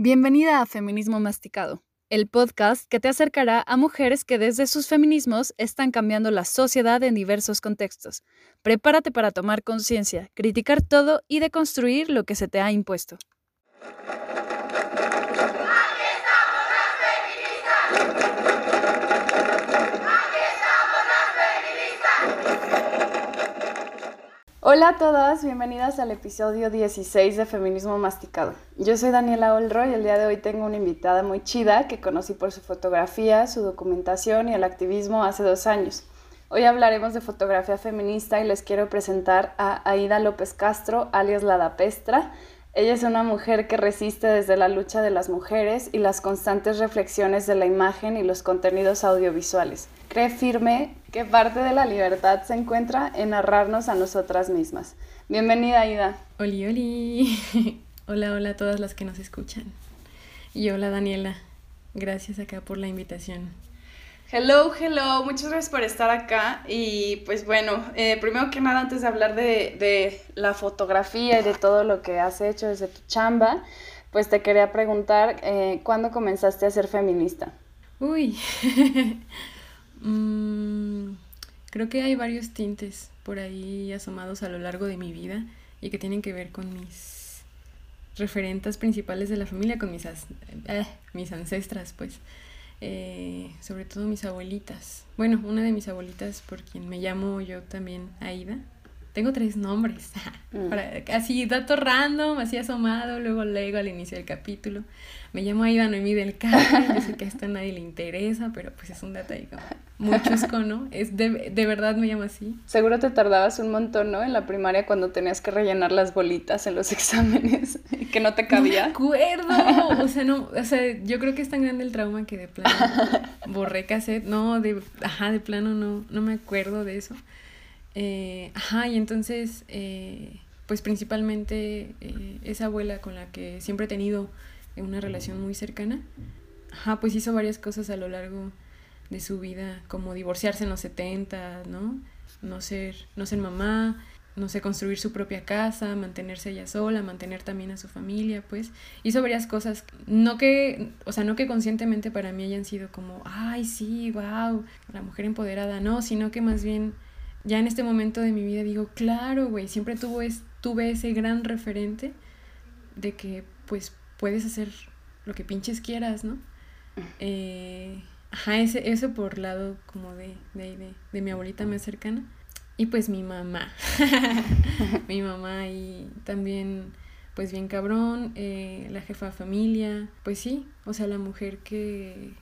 Bienvenida a Feminismo Masticado, el podcast que te acercará a mujeres que desde sus feminismos están cambiando la sociedad en diversos contextos. Prepárate para tomar conciencia, criticar todo y deconstruir lo que se te ha impuesto. Hola a todas, bienvenidas al episodio 16 de Feminismo Masticado. Yo soy Daniela Olro y el día de hoy tengo una invitada muy chida que conocí por su fotografía, su documentación y el activismo hace dos años. Hoy hablaremos de fotografía feminista y les quiero presentar a Aida López Castro, alias La da Pestra. Ella es una mujer que resiste desde la lucha de las mujeres y las constantes reflexiones de la imagen y los contenidos audiovisuales. Cree firme que parte de la libertad se encuentra en narrarnos a nosotras mismas. Bienvenida, Ida. Oli, oli. hola, hola a todas las que nos escuchan. Y hola, Daniela. Gracias acá por la invitación. Hello, hello, muchas gracias por estar acá. Y pues bueno, eh, primero que nada, antes de hablar de, de, la fotografía y de todo lo que has hecho desde tu chamba, pues te quería preguntar, eh, ¿cuándo comenzaste a ser feminista? Uy, Mm, creo que hay varios tintes por ahí asomados a lo largo de mi vida y que tienen que ver con mis referentes principales de la familia, con mis, eh, mis ancestras, pues. Eh, sobre todo mis abuelitas. Bueno, una de mis abuelitas, por quien me llamo yo también Aida. Tengo tres nombres. Mm. así, dato random, así asomado, luego leo al inicio del capítulo. Me llamo Aida Noemí del Carmen, yo sé que a esto a nadie le interesa, pero pues es un dato ahí como muy chusco, ¿no? Es de, de verdad me llamo así. Seguro te tardabas un montón, ¿no? En la primaria cuando tenías que rellenar las bolitas en los exámenes, que no te cabía. No me acuerdo, o sea, no, o sea, yo creo que es tan grande el trauma que de plano borré cassette, no, de, ajá, de plano no, no me acuerdo de eso. Eh, ajá, y entonces, eh, pues principalmente eh, esa abuela con la que siempre he tenido una relación muy cercana, ajá, pues hizo varias cosas a lo largo de su vida, como divorciarse en los 70, ¿no? No ser, no ser mamá, no sé, construir su propia casa, mantenerse ella sola, mantener también a su familia, pues. Hizo varias cosas, no que, o sea, no que conscientemente para mí hayan sido como, ay, sí, wow, la mujer empoderada, no, sino que más bien ya en este momento de mi vida digo, claro, güey, siempre tuvo es, tuve ese gran referente de que, pues, puedes hacer lo que pinches quieras, ¿no? Eh, ajá, ese, eso por lado como de, de, de, mi abuelita más cercana. Y pues mi mamá. mi mamá y también, pues bien cabrón, eh, la jefa de familia. Pues sí, o sea, la mujer que...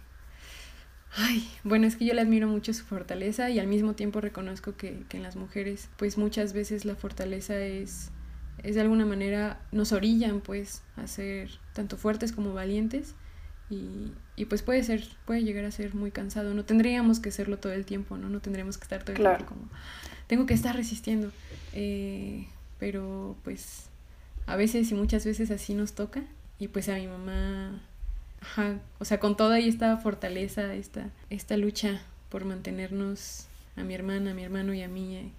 Ay, bueno, es que yo le admiro mucho su fortaleza y al mismo tiempo reconozco que, que en las mujeres, pues muchas veces la fortaleza es es de alguna manera nos orillan pues a ser tanto fuertes como valientes y, y, pues puede ser, puede llegar a ser muy cansado. No tendríamos que serlo todo el tiempo, ¿no? No tendríamos que estar todo el tiempo como, tengo que estar resistiendo. Eh, pero pues a veces y muchas veces así nos toca. Y pues a mi mamá, ajá, o sea, con toda esta fortaleza, esta, esta lucha por mantenernos a mi hermana, a mi hermano y a mí eh,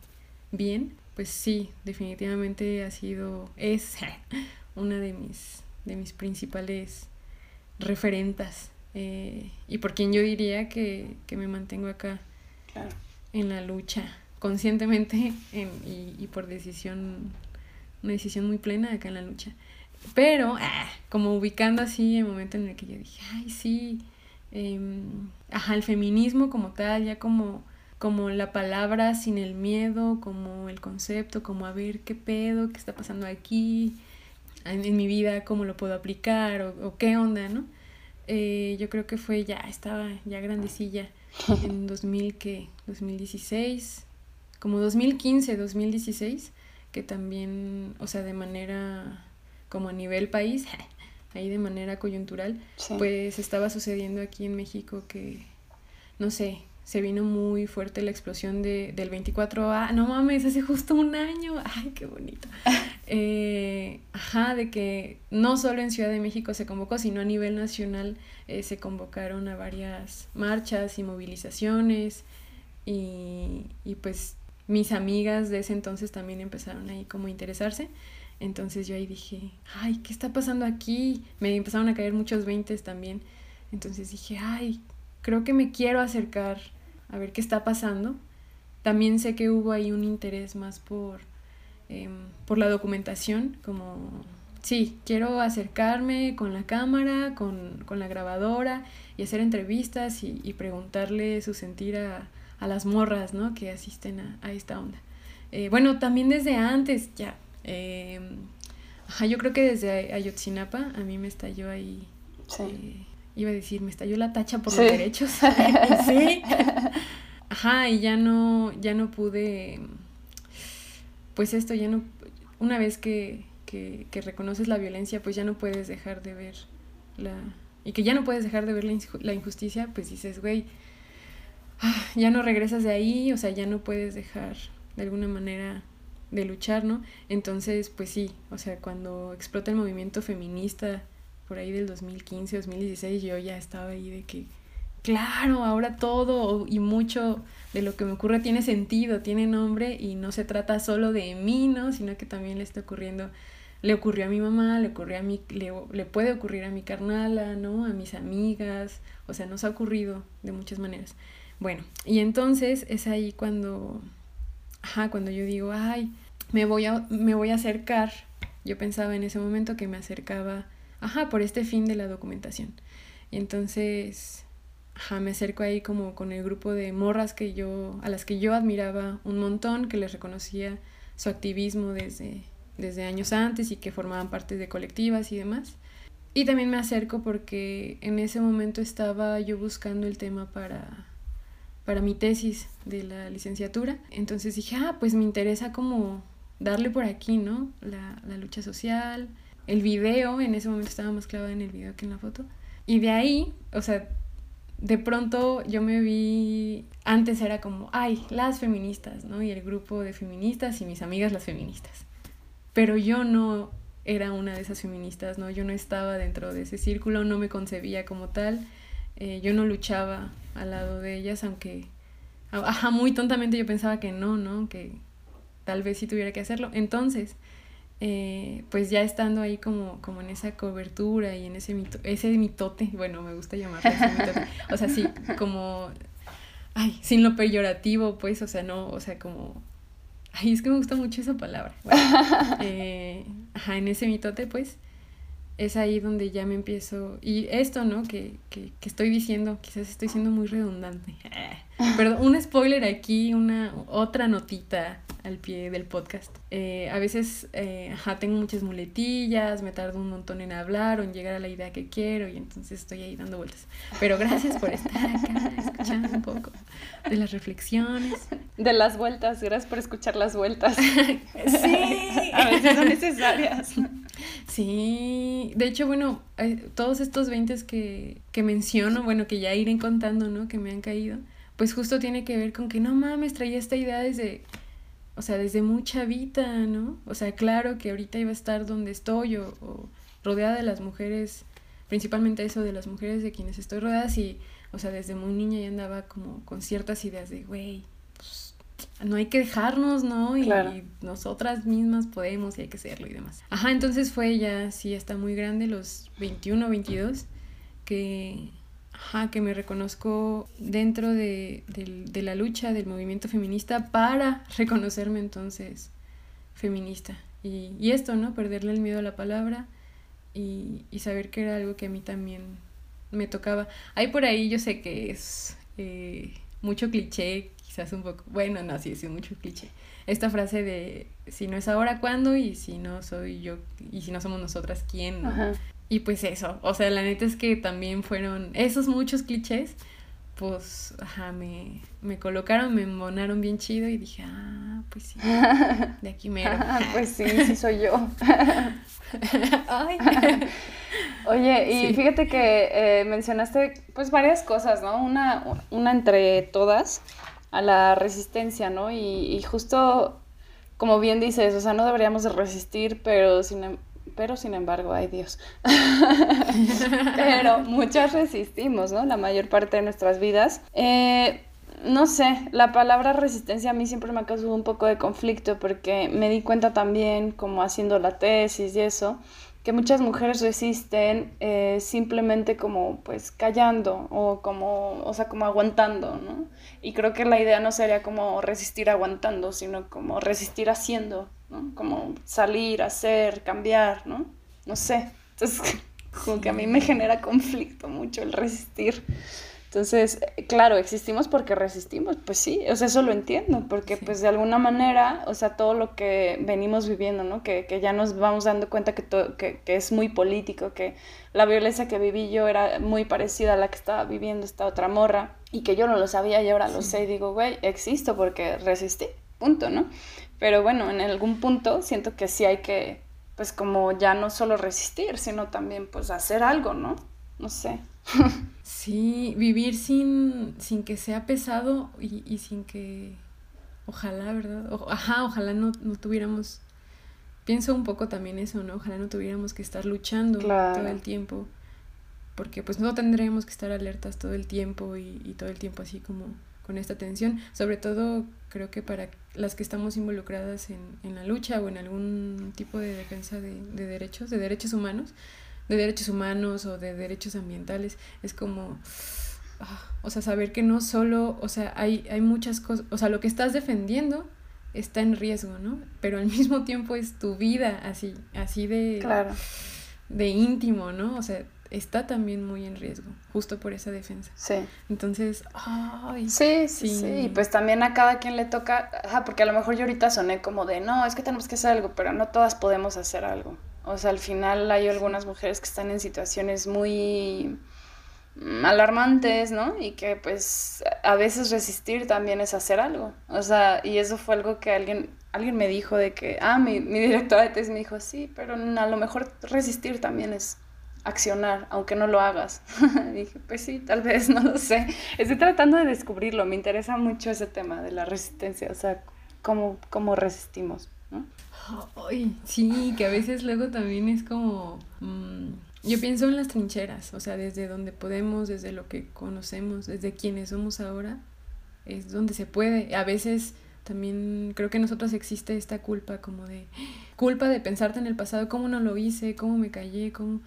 bien, pues sí, definitivamente ha sido, es una de mis, de mis principales referentas eh, y por quien yo diría que, me mantengo acá en la lucha conscientemente y, por decisión, una decisión muy plena acá en la lucha. Pero, ah, como ubicando así el momento en el que yo dije, ay, sí, em, ajá, el feminismo como tal, ya como como la palabra sin el miedo, como el concepto, como a ver qué pedo, qué está pasando aquí, en, mi vida, cómo lo puedo aplicar o, qué onda, ¿no? Eh, yo creo que fue ya, estaba ya grandecilla en 2000, que 2016, como 2015, 2016, que también, o sea, de manera como a nivel país, ahí de manera coyuntural, pues estaba sucediendo aquí en México que, no sé, se vino muy fuerte la explosión de, del 24A. No mames, hace justo un año. Ay, qué bonito. Eh, ajá, de que no solo en Ciudad de México se convocó, sino a nivel nacional eh, se convocaron a varias marchas y movilizaciones. Y, y pues mis amigas de ese entonces también empezaron ahí como a interesarse. Entonces yo ahí dije, ay, ¿qué está pasando aquí? Me empezaron a caer muchos veintes también. Entonces dije, ay, creo que me quiero acercar a ver qué está pasando. También sé que hubo ahí un interés más por, em, por la documentación, como, sí, quiero acercarme con la cámara, con, la grabadora y hacer entrevistas y, preguntarle su sentir a, las morras, ¿no? Que asisten a, esta onda. Eh, bueno, también desde antes, ya. Em, yo creo que desde Ayotzinapa a mí me estalló ahí. Eh, iba a decir, me estalló la tacha por los derechos. sí. Ajá, y ya no, ya no pude, pues esto ya no, una vez que, que, que reconoces la violencia, pues ya no puedes dejar de ver la, y que ya no puedes dejar de ver la, injusticia, pues dices, güey, ya no regresas de ahí, o sea, ya no puedes dejar de alguna manera de luchar, ¿no? Entonces, pues sí, o sea, cuando explota el movimiento feminista por ahí del 2015, 2016, yo ya estaba ahí de que, claro, ahora todo y mucho de lo que me ocurre tiene sentido, tiene nombre y no se trata solo de mí, ¿no? Sino que también le está ocurriendo, le ocurrió a mi mamá, le ocurrió a mi, le, le puede ocurrir a mi carnala, ¿no? A mis amigas, o sea, nos ha ocurrido de muchas maneras. Bueno, y entonces es ahí cuando, ajá, cuando yo digo, ay, me voy a, me voy a acercar. Yo pensaba en ese momento que me acercaba, ajá, por este fin de la documentación. Y entonces, ajá, me acerco ahí como con el grupo de morras que yo, a las que yo admiraba un montón, que les reconocía su activismo desde, desde años antes y que formaban parte de colectivas y demás. Y también me acerco porque en ese momento estaba yo buscando el tema para, para mi tesis de la licenciatura. Entonces dije, ah, pues me interesa como darle por aquí, ¿no? La, la lucha social, el video, en ese momento estaba más clavada en el video que en la foto. Y de ahí, o sea, de pronto yo me vi, antes era como, ay, las feministas, ¿no? Y el grupo de feministas y mis amigas las feministas. Pero yo no era una de esas feministas, ¿no? Yo no estaba dentro de ese círculo, no me concebía como tal, eh, yo no luchaba al lado de ellas, aunque, ajá, muy tontamente yo pensaba que no, ¿no? Que tal vez sí tuviera que hacerlo. Entonces, eh, pues ya estando ahí como, como en esa cobertura y en ese, mito, ese mitote, bueno, me gusta llamarlo ese mitote, o sea, sí, como, ay, sin lo peyorativo, pues, o sea, no, o sea, como, ay, es que me gusta mucho esa palabra, eh, ajá, en ese mitote, pues, es ahí donde ya me empiezo, y esto, ¿no? Que, que, que estoy diciendo, quizás estoy siendo muy redundante, pero un spoiler aquí, una otra notita al pie del podcast. Eh, a veces, eh, ajá, tengo muchas muletillas, me tardo un montón en hablar o en llegar a la idea que quiero y entonces estoy ahí dando vueltas. Pero gracias por estar acá, escuchando un poco de las reflexiones. De las vueltas, gracias por escuchar las vueltas. sí. a veces son necesarias. Sí, de hecho, bueno, eh, todos estos 20 que, que menciono, bueno, que ya iré contando, ¿no? Que me han caído, pues justo tiene que ver con que no mames, traía esta idea desde, o sea, desde mucha vida, ¿no? O sea, claro que ahorita iba a estar donde estoy o, rodeada de las mujeres, principalmente eso de las mujeres de quienes estoy rodeada, y, o sea, desde muy niña ya andaba como con ciertas ideas de, güey, no hay que dejarnos, ¿no? Y, nosotras mismas podemos y hay que hacerlo y demás. Ajá, entonces fue ya, sí, está muy grande, los 21, 22, que ajá, que me reconozco dentro de, la lucha del movimiento feminista para reconocerme entonces feminista. Y, esto, ¿no? Perderle el miedo a la palabra y, saber que era algo que a mí también me tocaba. Hay por ahí, yo sé que es eh, mucho cliché, quizás un poco, bueno, no, sí, es mucho cliché. Esta frase de si no es ahora, ¿cuándo? Y si no soy yo, y si no somos nosotras, ¿quién? Y pues eso, o sea, la neta es que también fueron esos muchos clichés, pues, ajá, me, me colocaron, me embonaron bien chido y dije, ah, pues sí, de aquí mero. pues sí, sí soy yo. Oye, y fíjate que eh, mencionaste pues varias cosas, ¿no? Una, una entre todas, a la resistencia, ¿no? Y, justo como bien dices, o sea, no deberíamos de resistir, pero sin, em, pero sin embargo, ay Dios. pero muchas resistimos, ¿no? La mayor parte de nuestras vidas. Eh, no sé, la palabra resistencia a mí siempre me ha causado un poco de conflicto porque me di cuenta también, como haciendo la tesis y eso, que muchas mujeres resisten eh, simplemente como pues callando o como, o sea, como aguantando, ¿no? Y creo que la idea no sería como resistir aguantando, sino como resistir haciendo, ¿no? Como salir, hacer, cambiar, ¿no? No sé. Entonces, como que a mí me genera conflicto mucho el resistir. Entonces, claro, existimos porque resistimos, pues sí, o sea, eso lo entiendo, porque pues de alguna manera, o sea, todo lo que venimos viviendo, ¿no? Que, que ya nos vamos dando cuenta que, que, que, es muy político, que la violencia que viví yo era muy parecida a la que estaba viviendo esta otra morra, y que yo no lo sabía y ahora lo sé y digo, güey, existo porque resistí, punto, ¿no? Pero bueno, en algún punto siento que sí hay que, pues como ya no solo resistir, sino también pues hacer algo, ¿no? No sé. Sí, vivir sin, sin que sea pesado y, y sin que, ojalá, ¿verdad? ajá, ojalá no, no, tuviéramos, pienso un poco también eso, ¿no? Ojalá no tuviéramos que estar luchando todo el tiempo, porque pues no tendríamos que estar alertas todo el tiempo y, y todo el tiempo así como con esta tensión, sobre todo creo que para las que estamos involucradas en, en la lucha o en algún tipo de defensa de, de derechos, de derechos humanos, de derechos humanos o de derechos ambientales, es como, ah, o sea, saber que no solo, o sea, hay, hay muchas cosas, o sea, lo que estás defendiendo está en riesgo, ¿no? Pero al mismo tiempo es tu vida así, así de, claro. de íntimo, ¿no? O sea, está también muy en riesgo, justo por esa defensa. Sí. Entonces, ay, sí, sí, sí, y pues también a cada quien le toca, ajá, porque a lo mejor yo ahorita soné como de, no, es que tenemos que hacer algo, pero no todas podemos hacer algo. O sea, al final hay algunas mujeres que están en situaciones muy alarmantes, ¿no? Y que pues a veces resistir también es hacer algo. O sea, y eso fue algo que alguien, alguien me dijo de que, ah, mi, mi directora de tesis me dijo, sí, pero a lo mejor resistir también es accionar, aunque no lo hagas. dije, pues sí, tal vez, no lo sé. Estoy tratando de descubrirlo, me interesa mucho ese tema de la resistencia, o sea, cómo, cómo resistimos. Ay, sí, que a veces luego también es como... Mm, yo pienso en las trincheras, o sea, desde donde podemos, desde lo que conocemos, desde quienes somos ahora, es donde se puede. A veces también creo que en nosotros existe esta culpa como de culpa de pensarte en el pasado, cómo no lo hice, cómo me callé, cómo...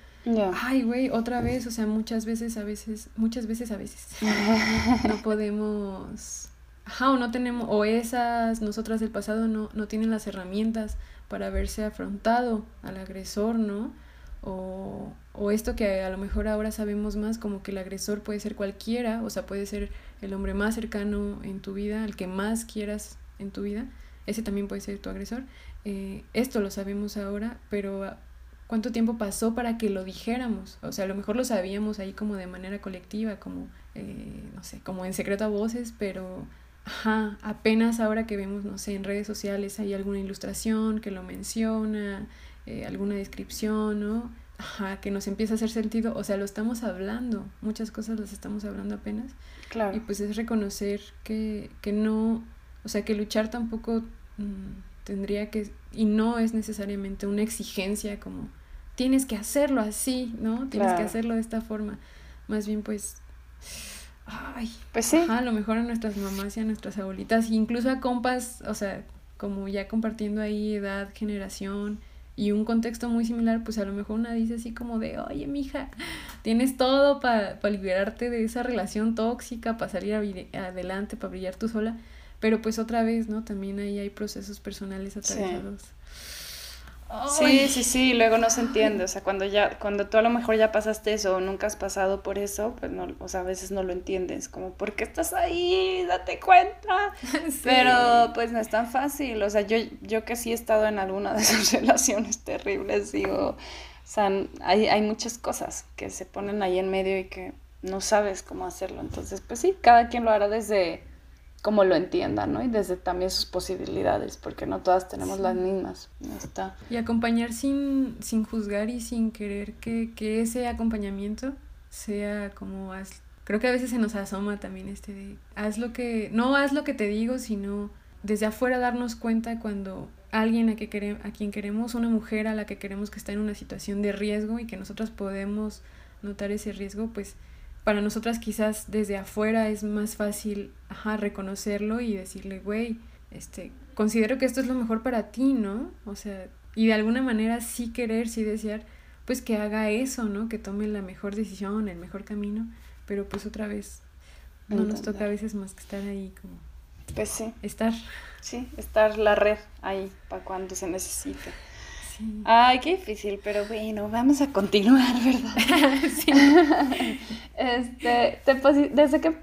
Ay, güey, otra vez, o sea, muchas veces, a veces, muchas veces, a veces, no podemos ajá, o no tenemos, o esas, nosotras del pasado no, no tienen las herramientas para haberse afrontado al agresor, ¿no? O, o esto que a lo mejor ahora sabemos más, como que el agresor puede ser cualquiera, o sea, puede ser el hombre más cercano en tu vida, el que más quieras en tu vida, ese también puede ser tu agresor. Eh, esto lo sabemos ahora, pero ¿cuánto tiempo pasó para que lo dijéramos? O sea, a lo mejor lo sabíamos ahí como de manera colectiva, como, eh, no sé, como en secreto a voces, pero Ajá, apenas ahora que vemos, no sé, en redes sociales hay alguna ilustración que lo menciona, eh, alguna descripción, ¿no? Ajá, que nos empieza a hacer sentido, o sea, lo estamos hablando, muchas cosas las estamos hablando apenas. Claro. Y pues es reconocer que, que no, o sea, que luchar tampoco mm, tendría que, y no es necesariamente una exigencia como, tienes que hacerlo así, ¿no? Tienes que hacerlo de esta forma. Más bien, pues, Ay, pues sí. a lo mejor a nuestras mamás y a nuestras abuelitas, incluso a compas, o sea, como ya compartiendo ahí edad, generación y un contexto muy similar, pues a lo mejor una dice así como de, oye, mija, tienes todo para liberarte de esa relación tóxica, para salir adelante, para brillar tú sola, pero pues otra vez, ¿no? También ahí hay procesos personales atravesados. Sí, sí, sí, luego no se entiende, o sea, cuando ya, cuando tú a lo mejor ya pasaste eso o nunca has pasado por eso, pues no, o sea, a veces no lo entiendes, como, ¿por qué estás ahí? Date cuenta. Pero pues no es tan fácil, o sea, yo, yo que sí he estado en alguna de esas relaciones terribles, digo, o sea, hay, hay muchas cosas que se ponen ahí en medio y que no sabes cómo hacerlo, entonces, pues sí, cada quien lo hará desde como lo entiendan, ¿no? Y desde también sus posibilidades, porque no todas tenemos las mismas. Está. Y acompañar sin, sin juzgar y sin querer que, que ese acompañamiento sea como haz, creo que a veces se nos asoma también este de haz lo que, no haz lo que te digo, sino desde afuera darnos cuenta cuando alguien a, que queremos, a quien queremos, una mujer a la que queremos que está en una situación de riesgo y que nosotros podemos notar ese riesgo, pues para nosotras quizás desde afuera es más fácil, ajá, reconocerlo y decirle, güey, este, considero que esto es lo mejor para ti, ¿no? O sea, y de alguna manera sí querer, sí desear, pues que haga eso, ¿no? Que tome la mejor decisión, el mejor camino, pero pues otra vez no nos toca a veces más que estar ahí como... Pues sí. Estar. Sí, estar la red ahí para cuando se necesite. Ay, qué difícil, pero bueno, vamos a continuar, ¿verdad? sí. Este, ¿desde qué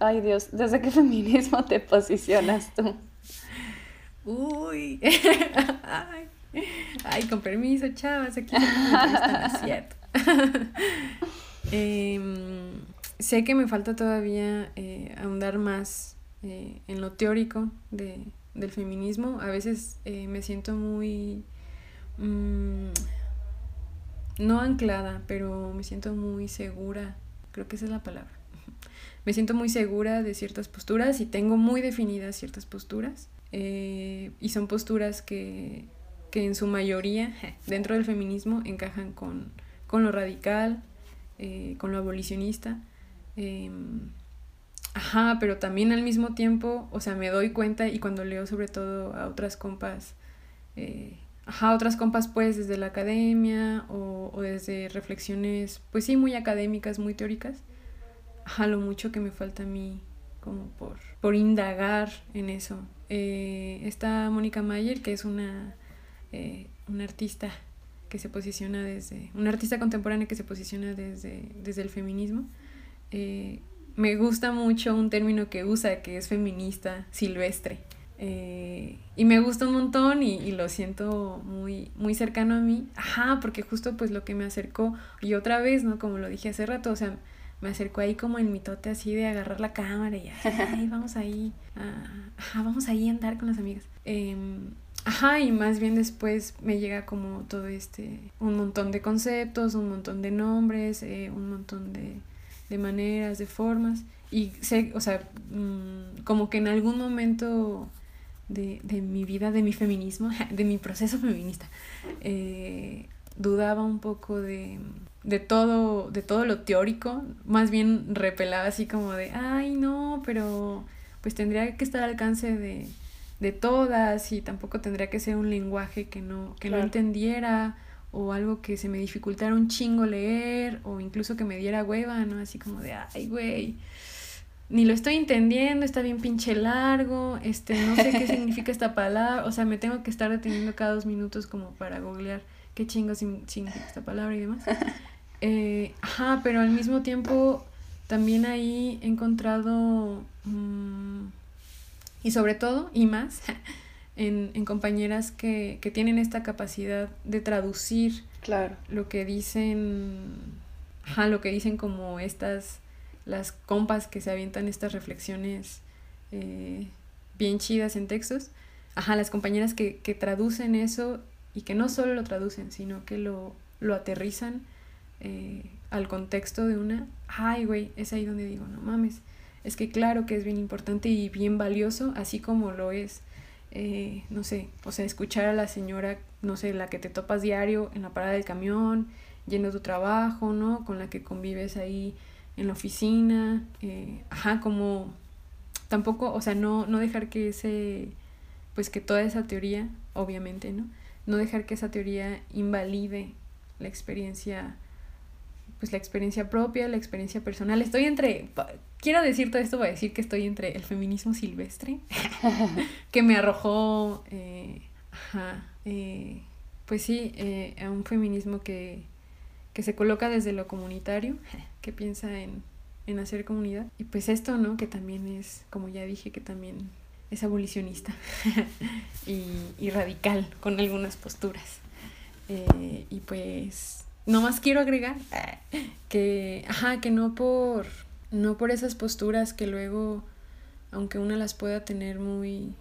ay Dios, desde qué feminismo te posicionas tú? Uy. ay. ay, con permiso, chavas, aquí no es cierto. Em, sé que me falta todavía eh, ahondar más eh, en lo teórico de, del feminismo. A veces eh, me siento muy Mm, no anclada, pero me siento muy segura, creo que esa es la palabra. Me siento muy segura de ciertas posturas y tengo muy definidas ciertas posturas. Eh, y son posturas que, que, en su mayoría dentro del feminismo encajan con, con lo radical, eh, con lo abolicionista. Em, ajá, pero también al mismo tiempo, o sea, me doy cuenta y cuando leo sobre todo a otras compas eh, ajá, otras compas pues desde la academia o, o, desde reflexiones pues sí muy académicas, muy teóricas, ajá, lo mucho que me falta a mí como por, por indagar en eso. Eh, está Mónica Mayer, que es una, eh, una artista que se posiciona desde, una artista contemporánea que se posiciona desde, desde el feminismo. Eh, me gusta mucho un término que usa, que es feminista silvestre. Eh, y me gusta un montón y, y, lo siento muy, muy cercano a mí. Ajá, porque justo pues lo que me acercó, y otra vez, ¿no? Como lo dije hace rato, o sea, me acercó ahí como en mitote así de agarrar la cámara y vamos ahí, vamos ahí a andar con las amigas. Em, ajá, y más bien después me llega como todo este, un montón de conceptos, un montón de nombres, eh, un montón de, de maneras, de formas. Y sé, o sea, mm, como que en algún momento de, de mi vida, de mi feminismo, de mi proceso feminista, eh, dudaba un poco de, de, todo, de todo lo teórico, más bien repelaba así como de, ay no, pero pues tendría que estar al alcance de, de todas y tampoco tendría que ser un lenguaje que no, que no entendiera o algo que se me dificultara un chingo leer o incluso que me diera hueva, ¿no? Así como de, ay, güey, ni lo estoy entendiendo, está bien pinche largo, este, no sé qué significa esta palabra, o sea, me tengo que estar deteniendo cada dos minutos como para googlear qué chingo significa esta palabra y demás. Eh, ajá, pero al mismo tiempo también ahí he encontrado, mm, y sobre todo, y más, en, en compañeras que, que tienen esta capacidad de traducir claro. lo que dicen, ajá, lo que dicen como estas las compas que se avientan estas reflexiones eh, bien chidas en textos, ajá, las compañeras que, que, traducen eso y que no solo lo traducen, sino que lo, lo aterrizan eh, al contexto de una, ay, güey, es ahí donde digo, no mames, es que claro que es bien importante y bien valioso, así como lo es, eh, no sé, o sea, escuchar a la señora, no sé, la que te topas diario en la parada del camión, yendo a tu trabajo, ¿no? Con la que convives ahí en la oficina, eh, ajá, como tampoco, o sea, no, no dejar que ese, pues que toda esa teoría, obviamente, ¿no? No dejar que esa teoría invalide la experiencia, pues la experiencia propia, la experiencia personal. Estoy entre, quiero decir todo esto, voy a decir que estoy entre el feminismo silvestre, que me arrojó, eh, ajá, eh, pues sí, a un feminismo que, que se coloca desde lo comunitario, que piensa en, en hacer comunidad. Y pues esto, ¿no? Que también es, como ya dije, que también es abolicionista y, y, radical con algunas posturas. Eh, y pues, más quiero agregar que, ajá, que no por, no por esas posturas que luego, aunque una las pueda tener muy,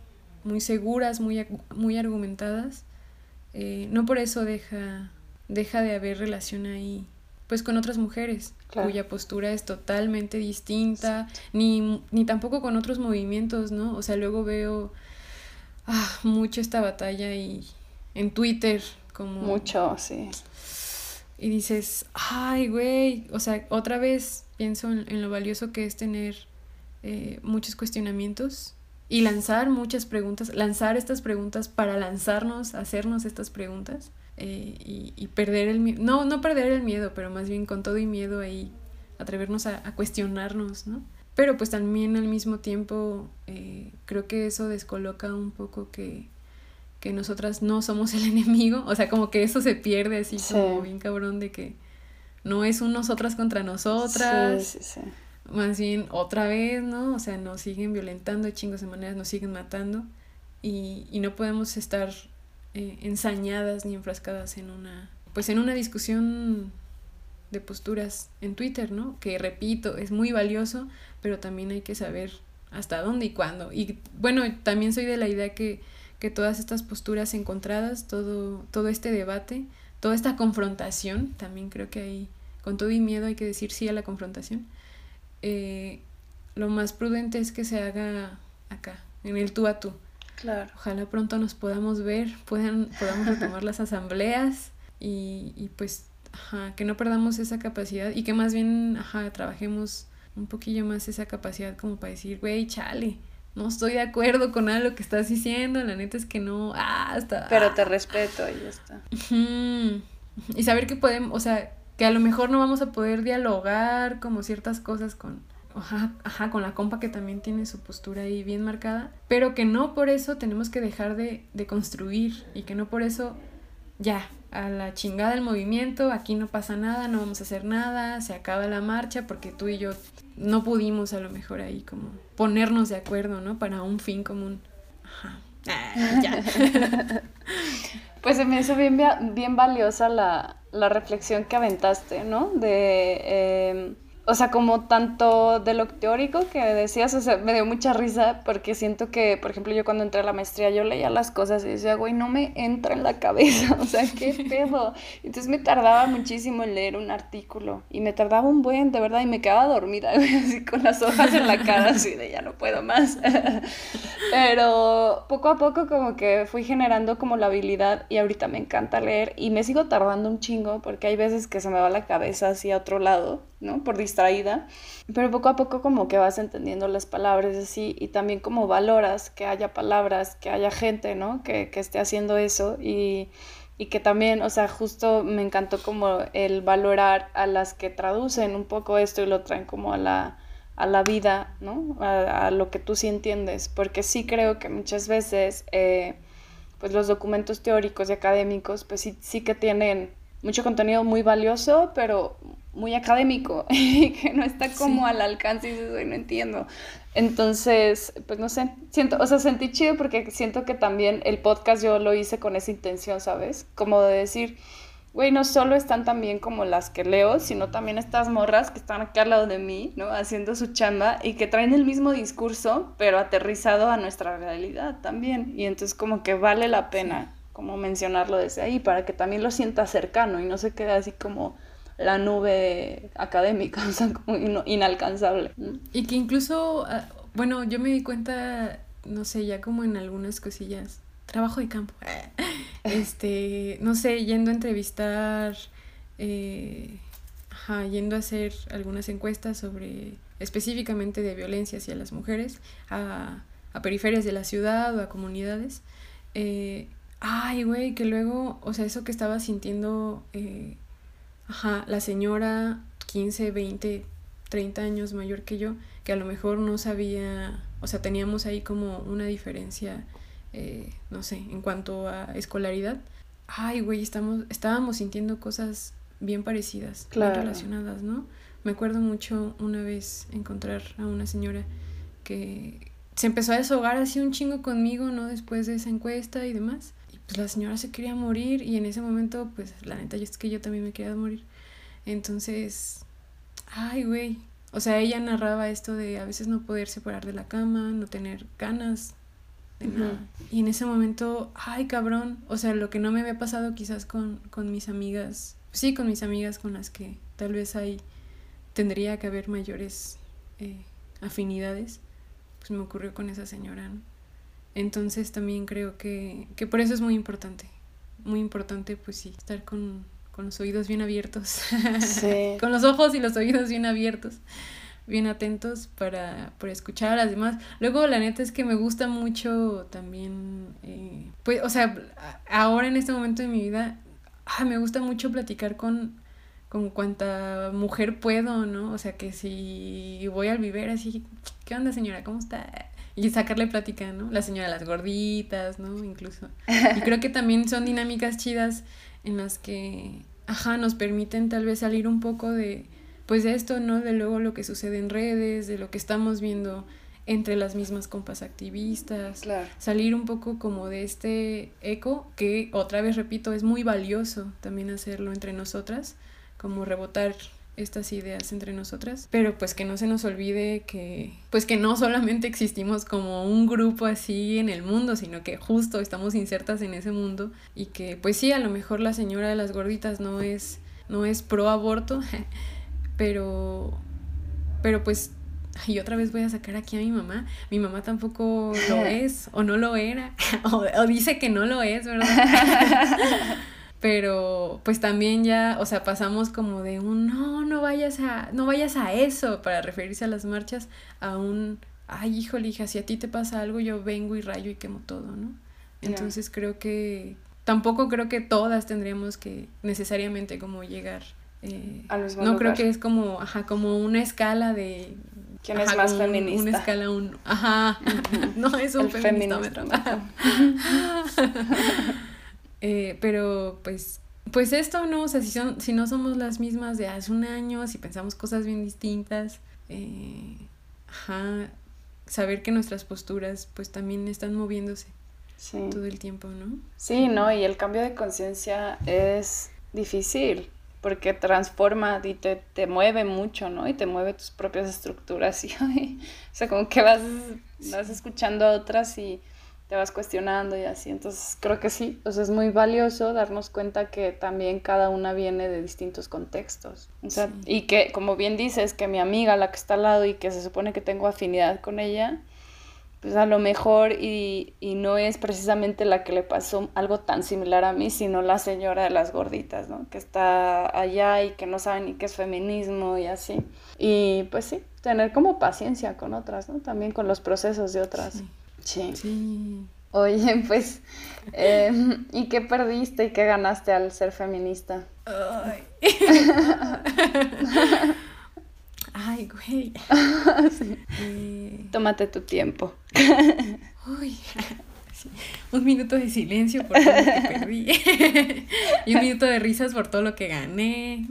muy seguras, muy, muy argumentadas, eh, no por eso deja deja de haber relación ahí pues con otras mujeres cuya postura es totalmente distinta, ni, ni tampoco con otros movimientos, ¿no? O sea, luego veo ah, mucho esta batalla y en Twitter como... Mucho, sí. y dices, ay, güey, o sea, otra vez pienso en, lo valioso que es tener eh, muchos cuestionamientos y lanzar muchas preguntas, lanzar estas preguntas para lanzarnos, hacernos estas preguntas eh, y, perder el miedo, no, no perder el miedo, pero más bien con todo y miedo ahí atrevernos a, cuestionarnos, ¿no? Pero pues también al mismo tiempo eh, creo que eso descoloca un poco que, que nosotras no somos el enemigo, o sea, como que eso se pierde así como bien cabrón de que no es un nosotras contra nosotras. Sí, sí, sí. Más bien otra vez, ¿no? O sea, nos siguen violentando de chingos de maneras, nos siguen matando y, y no podemos estar eh, ensañadas ni enfrascadas en una, pues en una discusión de posturas en Twitter, ¿no? Que repito, es muy valioso, pero también hay que saber hasta dónde y cuándo. Y bueno, también soy de la idea que, que todas estas posturas encontradas, todo, todo este debate, toda esta confrontación, también creo que hay, con todo y miedo hay que decir sí a la confrontación, eh, lo más prudente es que se haga acá, en el tú a tú. Claro. Ojalá pronto nos podamos ver, puedan, podamos retomar las asambleas y, y pues ajá, que no perdamos esa capacidad y que más bien ajá, trabajemos un poquillo más esa capacidad como para decir, güey, chale, no estoy de acuerdo con algo que estás diciendo, la neta es que no, ah, está. Pero te respeto y ya está. Y saber que podemos, o sea, que a lo mejor no vamos a poder dialogar como ciertas cosas con, ajá, ajá, con la compa que también tiene su postura ahí bien marcada, pero que no por eso tenemos que dejar de, de construir y que no por eso ya, a la chingada el movimiento, aquí no pasa nada, no vamos a hacer nada, se acaba la marcha porque tú y yo no pudimos a lo mejor ahí como ponernos de acuerdo, ¿no? Para un fin común. Ajá. Ah, ya. pues se me hizo bien, bien valiosa la, la reflexión que aventaste, ¿no? De... Em, o sea, como tanto de lo teórico que decías, o sea, me dio mucha risa porque siento que, por ejemplo, yo cuando entré a la maestría, yo leía las cosas y decía, güey, no me entra en la cabeza, o sea, qué pedo. Entonces me tardaba muchísimo en leer un artículo y me tardaba un buen, de verdad, y me quedaba dormida, así con las hojas en la cara, así de ya no puedo más. Pero poco a poco como que fui generando como la habilidad y ahorita me encanta leer y me sigo tardando un chingo porque hay veces que se me va la cabeza hacia otro lado ¿no? Por distraída, pero poco a poco como que vas entendiendo las palabras así y también como valoras que haya palabras, que haya gente, ¿no? Que, que esté haciendo eso y, y, que también, o sea, justo me encantó como el valorar a las que traducen un poco esto y lo traen como a la, a la vida, ¿no? A, a, lo que tú sí entiendes, porque sí creo que muchas veces, eh, pues los documentos teóricos y académicos, pues sí, sí que tienen mucho contenido muy valioso, pero muy académico y que no está como al alcance y dices, no entiendo. Entonces, pues no sé, siento, o sea, sentí chido porque siento que también el podcast yo lo hice con esa intención, ¿sabes? Como de decir, güey, no solo están también como las que leo, sino también estas morras que están aquí al lado de mí, ¿no? Haciendo su chamba y que traen el mismo discurso, pero aterrizado a nuestra realidad también. Y entonces como que vale la pena como mencionarlo desde ahí para que también lo sienta cercano y no se quede así como la nube académica, o sea, como inalcanzable. Y que incluso, ah, bueno, yo me di cuenta, no sé, ya como en algunas cosillas, trabajo de campo, este, no sé, yendo a entrevistar, eh, ajá, yendo a hacer algunas encuestas sobre, específicamente de violencia hacia las mujeres, a, a periferias de la ciudad o a comunidades, eh, ay, güey, que luego, o sea, eso que estaba sintiendo eh, ajá, la señora 15, 20, 30 años mayor que yo, que a lo mejor no sabía, o sea, teníamos ahí como una diferencia, eh, no sé, en cuanto a escolaridad. Ay, güey, estamos, estábamos sintiendo cosas bien parecidas, bien relacionadas, ¿no? Me acuerdo mucho una vez encontrar a una señora que se empezó a deshogar así un chingo conmigo, ¿no? Después de esa encuesta y demás. Pues, la señora se quería morir y en ese momento, pues la neta es que yo también me quería morir. Entonces, ay, güey. O sea, ella narraba esto de a veces no poder separar de la cama, no tener ganas de nada. Y en ese momento, ay, cabrón. O sea, lo que no me había pasado quizás con, con mis amigas, sí, con mis amigas con las que tal vez hay, tendría que haber mayores eh, afinidades, pues me ocurrió con esa señora, ¿no? Entonces también creo que, que por eso es muy importante, muy importante pues sí, estar con, con los oídos bien abiertos. Sí. con los ojos y los oídos bien abiertos bien atentos para, escuchar a las demás. Luego, la neta es que me gusta mucho también, eh, pues, o sea, ahora en este momento de mi vida, ah, me gusta mucho platicar con, con cuanta mujer puedo, ¿no? O sea, que si voy al vivir así, ¿qué onda señora? ¿Cómo está? Y sacarle plática, ¿no? La señora de las gorditas, ¿no? Incluso. Y creo que también son dinámicas chidas en las que, ajá, nos permiten tal vez salir un poco de pues de esto, ¿no? De luego lo que sucede en redes, de lo que estamos viendo entre las mismas compas activistas, salir un poco como de este eco, que otra vez repito, es muy valioso también hacerlo entre nosotras, como rebotar estas ideas entre nosotras, pero pues que no se nos olvide que pues que no solamente existimos como un grupo así en el mundo, sino que justo estamos insertas en ese mundo y que pues sí, a lo mejor la señora de las gorditas no es no es pro aborto, pero, pero pues, y otra vez voy a sacar aquí a mi mamá. Mi mamá tampoco lo es, o no lo era, o, dice que no lo es, ¿verdad? Pero pues también ya, o sea, pasamos como de un no, no vayas a, no vayas a eso para referirse a las marchas, a un ay, híjole, hija, si a ti te pasa algo, yo vengo y rayo y quemo todo, ¿no? Entonces creo que tampoco creo que todas tendríamos que necesariamente como llegar eh, no creo que es como, ajá, como una escala de... ¿Quién es más feminista? Una escala, un... Ajá, no es un feminista. eh, pero pues, pues esto, ¿no? O sea, si, son, si no somos las mismas de hace un año, si pensamos cosas bien distintas, eh, ajá, saber que nuestras posturas pues también están moviéndose todo el tiempo, ¿no? Sí, ¿no? Y el cambio de conciencia es difícil porque transforma y te, te, mueve mucho, ¿no? Y te mueve tus propias estructuras y, o sea, como que vas, vas escuchando a otras y te vas cuestionando y así. Entonces creo que sí, o sea, es muy valioso darnos cuenta que también cada una viene de distintos contextos. O sea, y que, como bien dices, que mi amiga, la que está al lado y que se supone que tengo afinidad con ella, pues a lo mejor y, y, no es precisamente la que le pasó algo tan similar a mí, sino la señora de las gorditas, ¿no? Que está allá y que no sabe ni qué es feminismo y así. Y pues sí, tener como paciencia con otras, ¿no? También con los procesos de otras. Sí. Sí. Oye, pues, em, ¿y qué perdiste y qué ganaste al ser feminista? Ay. Ay, güey. Eh, Tómate tu tiempo. Uy. Un minuto de silencio por todo lo que perdí. y un minuto de risas por todo lo que gané.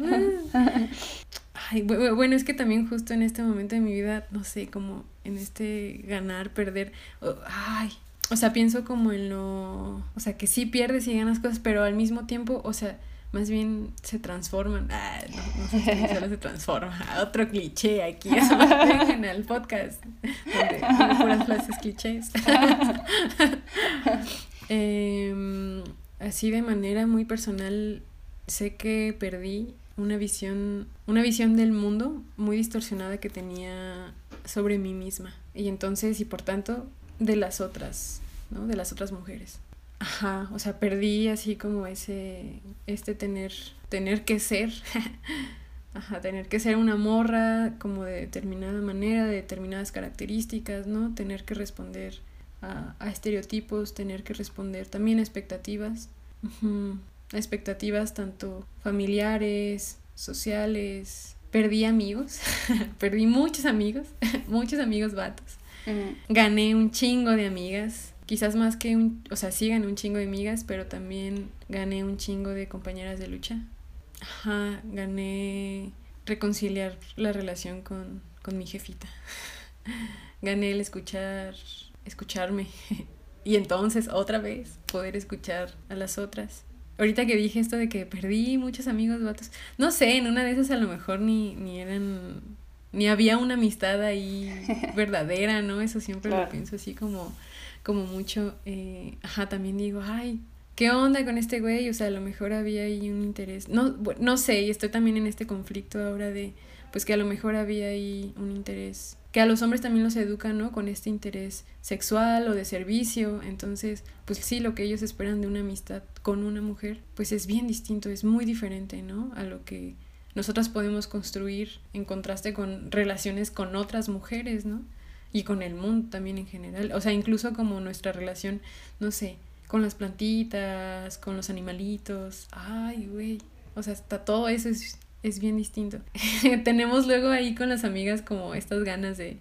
Ay, bueno, es que también justo en este momento de mi vida, no sé, como en este ganar, perder. Ay, o sea, pienso como en lo. O sea, que sí pierdes y ganas cosas, pero al mismo tiempo, o sea, más bien se transforman. Ah, no, sé si solo se transforma. Otro cliché aquí, eso en el podcast, donde puras frases clichés. Em, así de manera muy personal, sé que perdí una visión, una visión del mundo muy distorsionada que tenía sobre mí misma. Y entonces, y por tanto, de las otras, ¿no? De las otras mujeres. Ajá, o sea, perdí así como ese, este tener, tener que ser, ajá, tener que ser una morra como de determinada manera, de determinadas características, ¿no? Tener que responder a, a estereotipos, tener que responder también a expectativas, expectativas tanto familiares, sociales, perdí amigos, perdí muchos amigos, muchos amigos vatos, gané un chingo de amigas, quizás más que un, o sea, sí gané un chingo de amigas, pero también gané un chingo de compañeras de lucha. Ajá, gané reconciliar la relación con, con mi jefita. gané el escuchar, escucharme. y entonces otra vez poder escuchar a las otras. Ahorita que dije esto de que perdí muchos amigos vatos, no sé, en una de esas a lo mejor ni, ni eran, ni había una amistad ahí verdadera, ¿no? Eso siempre lo pienso así como como mucho, eh, ajá, también digo, ay, ¿qué onda con este güey? O sea, a lo mejor había ahí un interés, no, no sé, y estoy también en este conflicto ahora de, pues que a lo mejor había ahí un interés que a los hombres también los educan, ¿no? Con este interés sexual o de servicio. Entonces, pues sí, lo que ellos esperan de una amistad con una mujer, pues es bien distinto, es muy diferente, ¿no? A lo que nosotras podemos construir en contraste con relaciones con otras mujeres, ¿no? Y con el mundo también en general. O sea, incluso como nuestra relación, no sé, con las plantitas, con los animalitos. Ay, güey. O sea, hasta todo eso es es bien distinto. Tenemos luego ahí con las amigas como estas ganas de,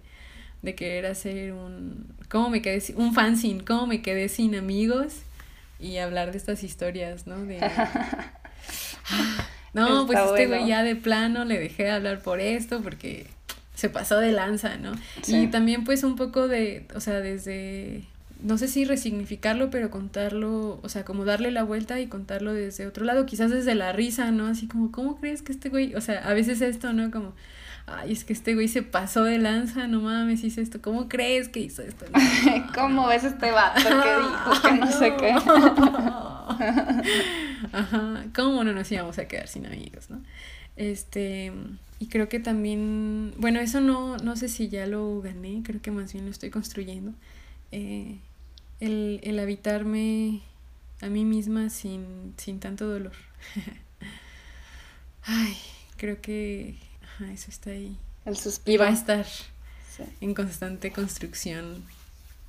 de querer hacer un, ¿cómo me quedé? Un fanzine, ¿cómo me quedé sin amigos? Y hablar de estas historias, ¿no? De, no, pues este güey ya de plano le dejé de hablar por esto porque se pasó de lanza, ¿no? Y también pues un poco de, o sea, desde no sé si resignificarlo, pero contarlo, o sea, como darle la vuelta y contarlo desde otro lado, quizás desde la risa, ¿no? Así como, ¿cómo crees que este güey, o sea, a veces esto, ¿no? Como, ay, es que este güey se pasó de lanza, no mames, hizo esto, ¿cómo crees que hizo esto? ¿Cómo ves este vato que dijo que no sé qué? Ajá, ¿cómo no nos íbamos a quedar sin amigos, no? Este, y creo que también, bueno, eso no, no sé si ya lo gané, creo que más bien lo estoy construyendo. Eh, el, el habitarme a mí misma sin, sin tanto dolor. Ay, creo que eso está ahí. El suspiro. Y va a estar en constante construcción.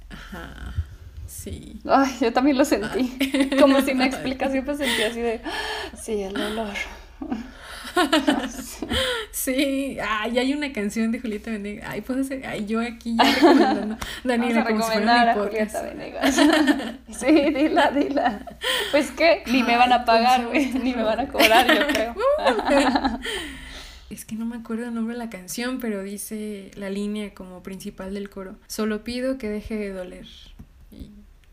Ajá. Sí. Ay, yo también lo sentí. Como sin explicación, pues sentí así de. Sí, el dolor. sí, ay, hay una canción de Julieta Venegas. Ay, puedo hacer, ay, yo aquí ya recomendando. Daniela, Vamos a recomendar a Julieta Venegas. sí, dila, dila. Pues que ni me van a pagar, güey, ni me van a cobrar, yo creo. es que no me acuerdo el nombre de la canción, pero dice la línea como principal del coro. Solo pido que deje de doler.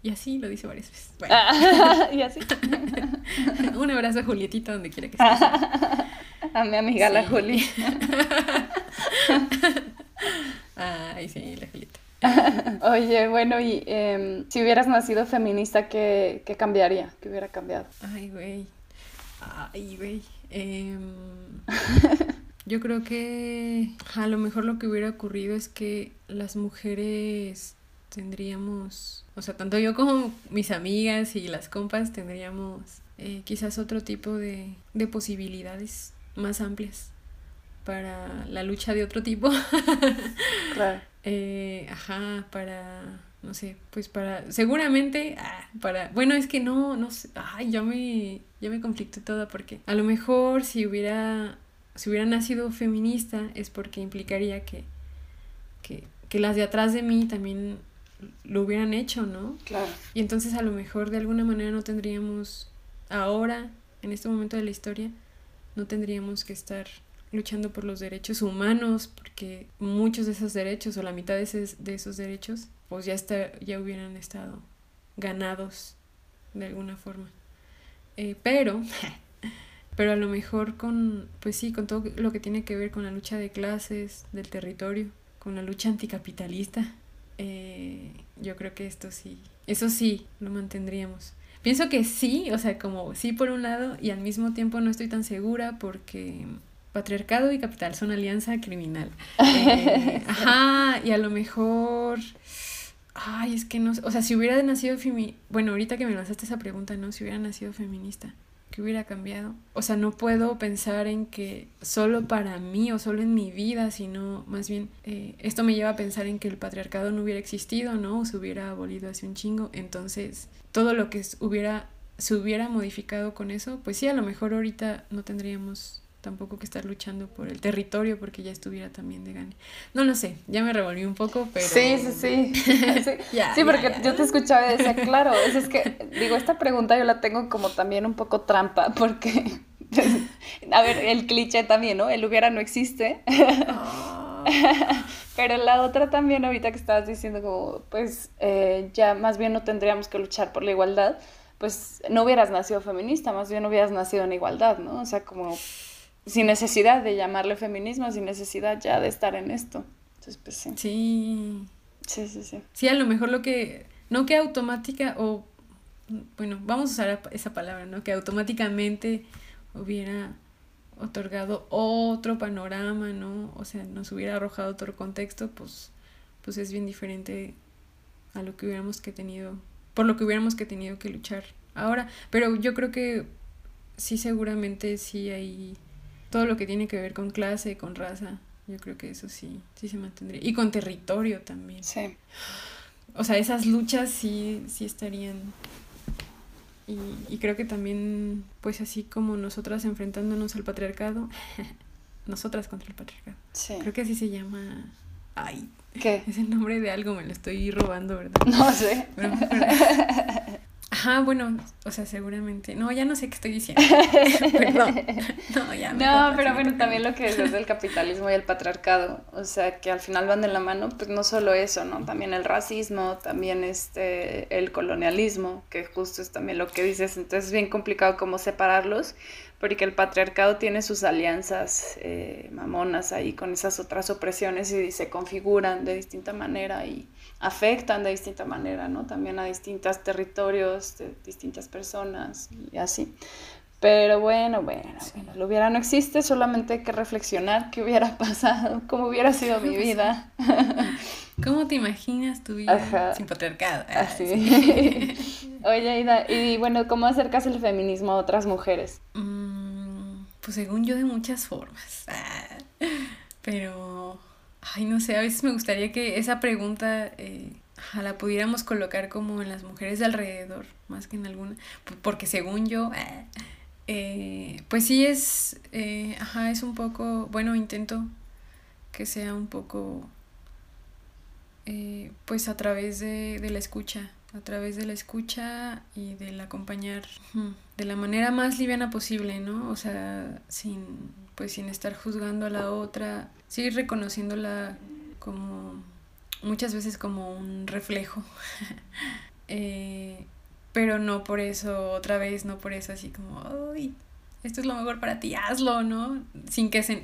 Y así lo dice varias veces. Bueno. y así. Un abrazo a Julietita donde quiera que esté. a mi amiga la Juli. Ay, sí, la Julieta. Oye, bueno, y eh, si hubieras nacido feminista, ¿qué, ¿qué, cambiaría? ¿Qué hubiera cambiado? Ay, güey. Ay, güey. Eh, yo creo que a lo mejor lo que hubiera ocurrido es que las mujeres tendríamos, o sea, tanto yo como mis amigas y las compas tendríamos eh, quizás otro tipo de, de posibilidades más amplias para la lucha de otro tipo. claro. Eh, ajá, para, no sé, pues para, seguramente, ah, para, bueno, es que no, no sé, ay, ya me, ya me conflicté toda porque a lo mejor si hubiera, si hubiera nacido feminista es porque implicaría que, que, que las de atrás de mí también lo hubieran hecho, ¿no? Claro. Y entonces a lo mejor de alguna manera no tendríamos ahora, en este momento de la historia, no tendríamos que estar luchando por los derechos humanos, porque muchos de esos derechos o la mitad de, esos derechos, pues ya, está, ya hubieran estado ganados de alguna forma. Eh, pero, pero a lo mejor con, pues sí, con todo lo que tiene que ver con la lucha de clases, del territorio, con la lucha anticapitalista, eh, yo creo que esto sí, eso sí, lo mantendríamos. Pienso que sí, o sea, como sí por un lado y al mismo tiempo no estoy tan segura porque patriarcado y capital son alianza criminal. Eh, ajá, y a lo mejor... Ay, es que no, o sea, si hubiera nacido femi bueno, ahorita que me lanzaste esa pregunta, ¿no? Si hubiera nacido feminista, ¿qué hubiera cambiado? O sea, no puedo pensar en que solo para mí o solo en mi vida, sino más bien eh, esto me lleva a pensar en que el patriarcado no hubiera existido, ¿no? O se hubiera abolido hace un chingo. Entonces, todo lo que hubiera, se hubiera modificado con eso, pues sí, a lo mejor ahorita no tendríamos tampoco que estar luchando por el territorio porque ya estuviera también de gane. No lo sé, ya me revolví un poco, pero... Sí, sí, sí. Sí, porque yo te escuchaba y decía, claro, es, que, digo, esta pregunta yo la tengo como también un poco trampa porque, a ver, el cliché también, ¿no? El hubiera no existe. Ah. Pero la otra también, ahorita que estabas diciendo como, pues eh, ya más bien no tendríamos que luchar por la igualdad, pues no hubieras nacido feminista, más bien hubieras nacido en igualdad, ¿no? O sea, como sin necesidad de llamarle feminismo, sin necesidad ya de estar en esto. Entonces, pues sí. Sí. Sí, sí, sí. Sí, a lo mejor lo que, no que automática o, bueno, vamos a usar esa palabra, ¿no? Que automáticamente hubiera otorgado otro panorama, ¿no? O sea, nos hubiera arrojado otro contexto, pues, pues es bien diferente a lo que hubiéramos que tenido, por lo que hubiéramos que tenido que luchar ahora. Pero yo creo que sí, seguramente sí hay todo lo que tiene que ver con clase, con raza. Yo creo que eso sí, sí se mantendría. Y con territorio también. Sí. O sea, esas luchas sí, sí estarían y, y, creo que también, pues así como nosotras enfrentándonos al patriarcado, nosotras contra el patriarcado. Sí. Creo que así se llama. Ay. ¿Qué? Es el nombre de algo, me lo estoy robando, ¿verdad? No sé. Pero, pero... Ajá, bueno, o sea, seguramente. No, ya no sé qué estoy diciendo. Perdón. No, ya. No, pero bueno, también lo que es del capitalismo y el patriarcado. O sea, que al final van de la mano, pues no solo eso, ¿no? También el racismo, también este, el colonialismo, que justo es también lo que dices. Entonces es bien complicado cómo separarlos, porque el patriarcado tiene sus alianzas eh, mamonas ahí con esas otras opresiones y se configuran de distinta manera y afectan de distinta manera, ¿no? También a distintos territorios, de distintas personas y así. Pero bueno, bueno, bueno, lo hubiera no existe, solamente hay que reflexionar qué hubiera pasado, cómo hubiera sido mi vida. ¿Cómo te imaginas tu vida Ajá. sin patriarcado? Ah, Así. Sí. Oye, Ida, y bueno, ¿cómo acercas el feminismo a otras mujeres? Mm, pues según yo de muchas formas. Ah, pero Ay, no sé, a veces me gustaría que esa pregunta eh, la pudiéramos colocar como en las mujeres de alrededor, más que en alguna, porque según yo, eh, pues sí es, eh, ajá, es un poco, bueno, intento que sea un poco, eh, pues a través de, de la escucha, a través de la escucha y del acompañar de la manera más liviana posible, ¿no? O sea, sin pues sin estar juzgando a la otra, sí reconociéndola como muchas veces como un reflejo. eh, pero no por eso, otra vez, no por eso así como, uy, esto es lo mejor para ti, hazlo, ¿no? Sin que se,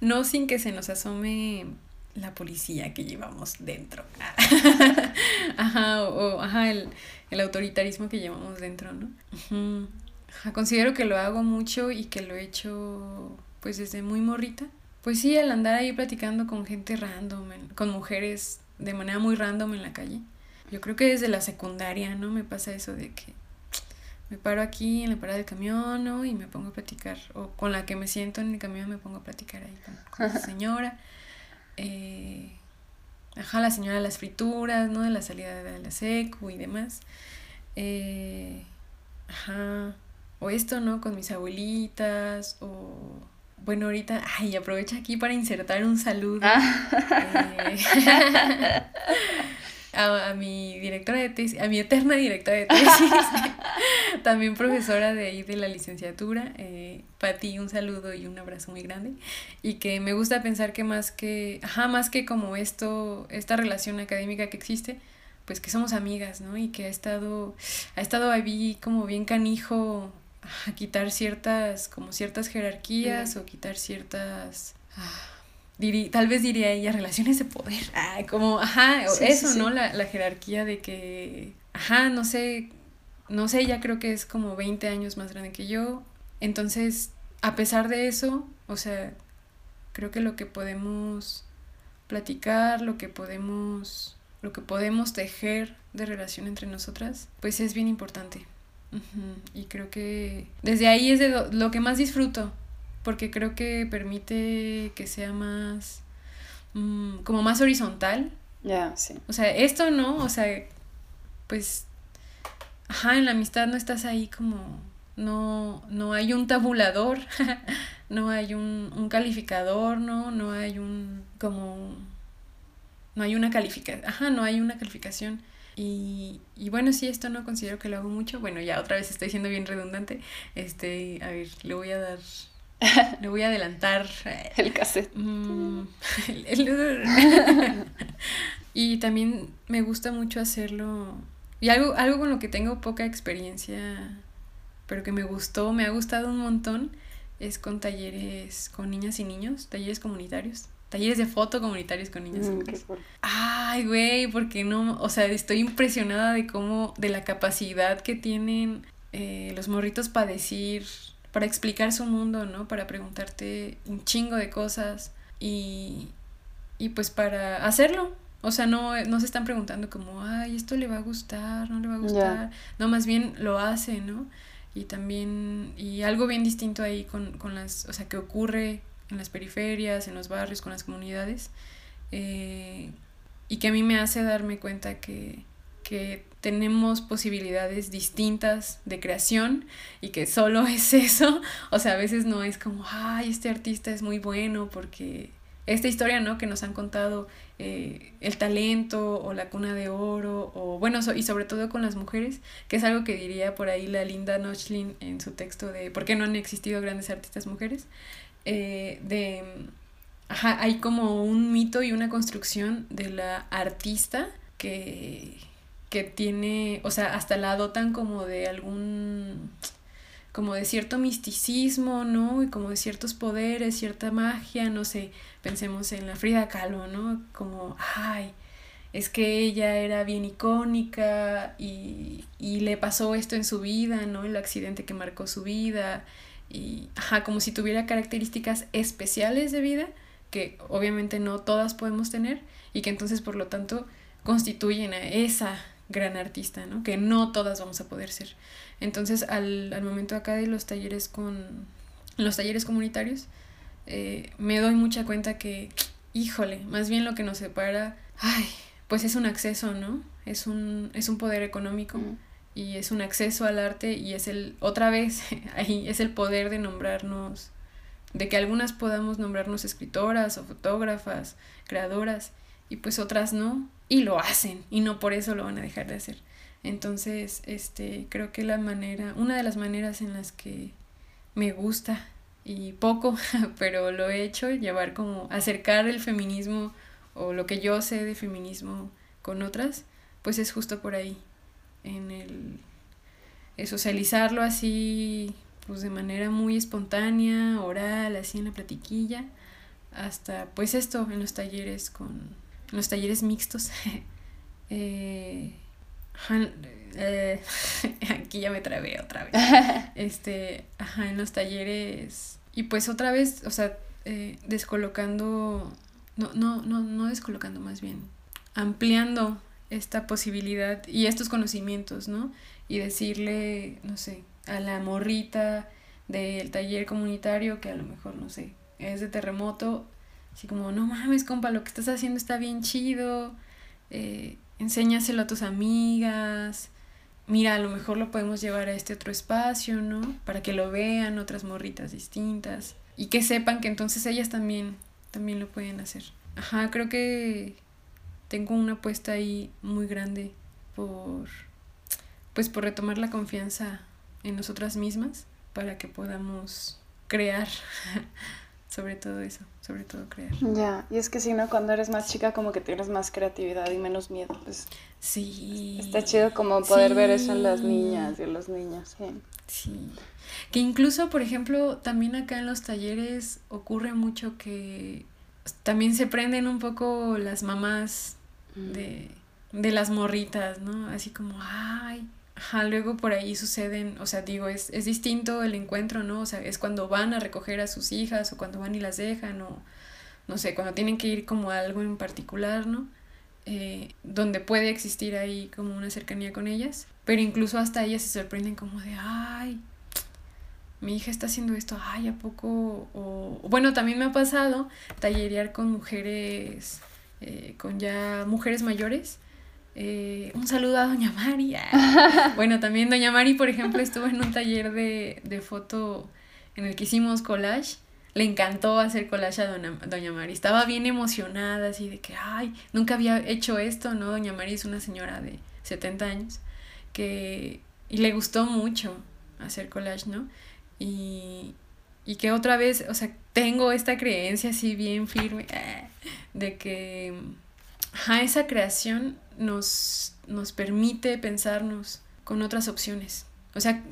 no sin que se nos asome la policía que llevamos dentro. ajá, o, ajá, el, el, autoritarismo que llevamos dentro, ¿no? Ajá, considero que lo hago mucho y que lo he hecho pues desde muy morrita. Pues sí, al andar ahí platicando con gente random, con mujeres de manera muy random en la calle. Yo creo que desde la secundaria, ¿no? Me pasa eso de que me paro aquí en la parada del camión, ¿no? Y me pongo a platicar. O con la que me siento en el camión me pongo a platicar ahí con, con la señora. Eh, ajá, la señora de las frituras, ¿no? De la salida de la secu y demás. Eh, ajá. O esto, ¿no? Con mis abuelitas. O bueno, ahorita, ay, aprovecho aquí para insertar un saludo ah. eh, a, a, mi directora de tesis, a mi eterna directora de tesis, también profesora de ahí de la licenciatura, eh, Pati, un saludo y un abrazo muy grande, y que me gusta pensar que más que, ajá, más que como esto, esta relación académica que existe, pues que somos amigas, ¿no? Y que ha estado, ha estado ahí como bien canijo a quitar ciertas, como ciertas jerarquías o quitar ciertas, ah, tal vez diría ella, relaciones de poder, ah, como, ajá, sí, eso, sí, ¿no? La, la jerarquía de que, ajá, no sé, no sé, ella creo que es como 20 años más grande que yo, entonces, a pesar de eso, o sea, creo que lo que podemos platicar, lo que podemos, lo que podemos tejer de relación entre nosotras, pues es bien importante. Uh -huh. Y creo que desde ahí es de lo, que más disfruto, porque creo que permite que sea más, um, como más horizontal. Ya, yeah, sí. O sea, esto no, o sea, pues, ajá, en la amistad no estás ahí como, no, no hay un tabulador, no hay un, un calificador, ¿no? No hay un, como, no hay una calificación, ajá, no hay una calificación y, y, bueno, sí, esto no considero que lo hago mucho. Bueno, ya otra vez estoy siendo bien redundante. Este, a ver, le voy a dar. Le voy a adelantar. El cassette. Mm, el, el, y también me gusta mucho hacerlo. Y algo, algo con lo que tengo poca experiencia, pero que me gustó, me ha gustado un montón, es con talleres con niñas y niños, talleres comunitarios talleres de foto comunitarios con niñas. Mm, qué cool. Ay, güey, porque no, o sea, estoy impresionada de cómo, de la capacidad que tienen eh, los morritos para decir, para explicar su mundo, ¿no? Para preguntarte un chingo de cosas y, y pues para hacerlo. O sea, no, no se están preguntando como, ay, esto le va a gustar, no le va a gustar. No, más bien lo hace, ¿no? Y también, y algo bien distinto ahí con, con las, o sea, que ocurre en las periferias, en los barrios, con las comunidades, eh, y que a mí me hace darme cuenta que, que tenemos posibilidades distintas de creación y que solo es eso. O sea, a veces no es como, ay, este artista es muy bueno porque esta historia, ¿no? Que nos han contado eh, el talento o la cuna de oro, o bueno, y sobre todo con las mujeres, que es algo que diría por ahí la Linda Nochlin en su texto de ¿Por qué no han existido grandes artistas mujeres? Eh, de, ajá, hay como un mito y una construcción de la artista que, que tiene, o sea, hasta la dotan como de algún como de cierto misticismo, ¿no? Y como de ciertos poderes, cierta magia, no sé, pensemos en la Frida Kahlo, ¿no? Como, ay, es que ella era bien icónica y, y le pasó esto en su vida, ¿no? El accidente que marcó su vida y, ajá, como si tuviera características especiales de vida que obviamente no todas podemos tener y que entonces por lo tanto constituyen a esa gran artista, ¿no? Que no todas vamos a poder ser. Entonces, al, al momento acá de los talleres con los talleres comunitarios, eh, me doy mucha cuenta que, híjole, más bien lo que nos separa, ay, pues es un acceso, ¿no? Es un, es un poder económico y es un acceso al arte y es el, otra vez, ahí es el poder de nombrarnos, de que algunas podamos nombrarnos escritoras o fotógrafas, creadoras y pues otras no, y lo hacen y no por eso lo van a dejar de hacer. Entonces, este, creo que la manera, una de las maneras en las que me gusta y poco, pero lo he hecho, llevar como acercar el feminismo o lo que yo sé de feminismo con otras, pues es justo por ahí, en el socializarlo así, pues de manera muy espontánea, oral, así en la platiquilla, hasta pues esto en los talleres con los talleres mixtos. eh, eh, aquí ya me trabé otra vez. Este, ajá, en los talleres. Y pues otra vez, o sea, eh, descolocando, no, no, no, no descolocando más bien, ampliando esta posibilidad y estos conocimientos, ¿no? Y decirle, no sé, a la morrita del taller comunitario que a lo mejor, no sé, es de terremoto, Así como, no mames, compa, lo que estás haciendo está bien chido. Eh, enséñaselo a tus amigas. Mira, a lo mejor lo podemos llevar a este otro espacio, ¿no? Para que lo vean otras morritas distintas. Y que sepan que entonces ellas también, también lo pueden hacer. Ajá, creo que tengo una apuesta ahí muy grande por, pues por retomar la confianza en nosotras mismas para que podamos crear sobre todo eso, sobre todo crear. Ya, y es que si no, cuando eres más chica como que tienes más creatividad y menos miedo, pues sí. Está chido como poder ver eso en las niñas y en los niños, sí. Sí. Que incluso, por ejemplo, también acá en los talleres ocurre mucho que también se prenden un poco las mamás mm. de, de las morritas, ¿no? Así como, ay, Ajá, luego por ahí suceden, o sea, digo, es, es distinto el encuentro, ¿no? O sea, es cuando van a recoger a sus hijas o cuando van y las dejan o, no sé, cuando tienen que ir como a algo en particular, ¿no? Eh, donde puede existir ahí como una cercanía con ellas, pero incluso hasta ellas se sorprenden como de, ay, mi hija está haciendo esto, ay, ¿a poco? O, bueno, también me ha pasado tallerear con mujeres, eh, con ya mujeres mayores, eh, un saludo a Doña Mari. bueno, también Doña Mari, por ejemplo, estuvo en un taller de, de foto en el que hicimos collage. Le encantó hacer collage a Doña, Doña Mari. Estaba bien emocionada, así de que, ay, nunca había hecho esto, ¿no? Doña Mari es una señora de 70 años que... Y le gustó mucho hacer collage, ¿no? Y, y que otra vez, o sea, tengo esta creencia así bien firme de que a esa creación nos, nos permite pensarnos con otras opciones. O sea,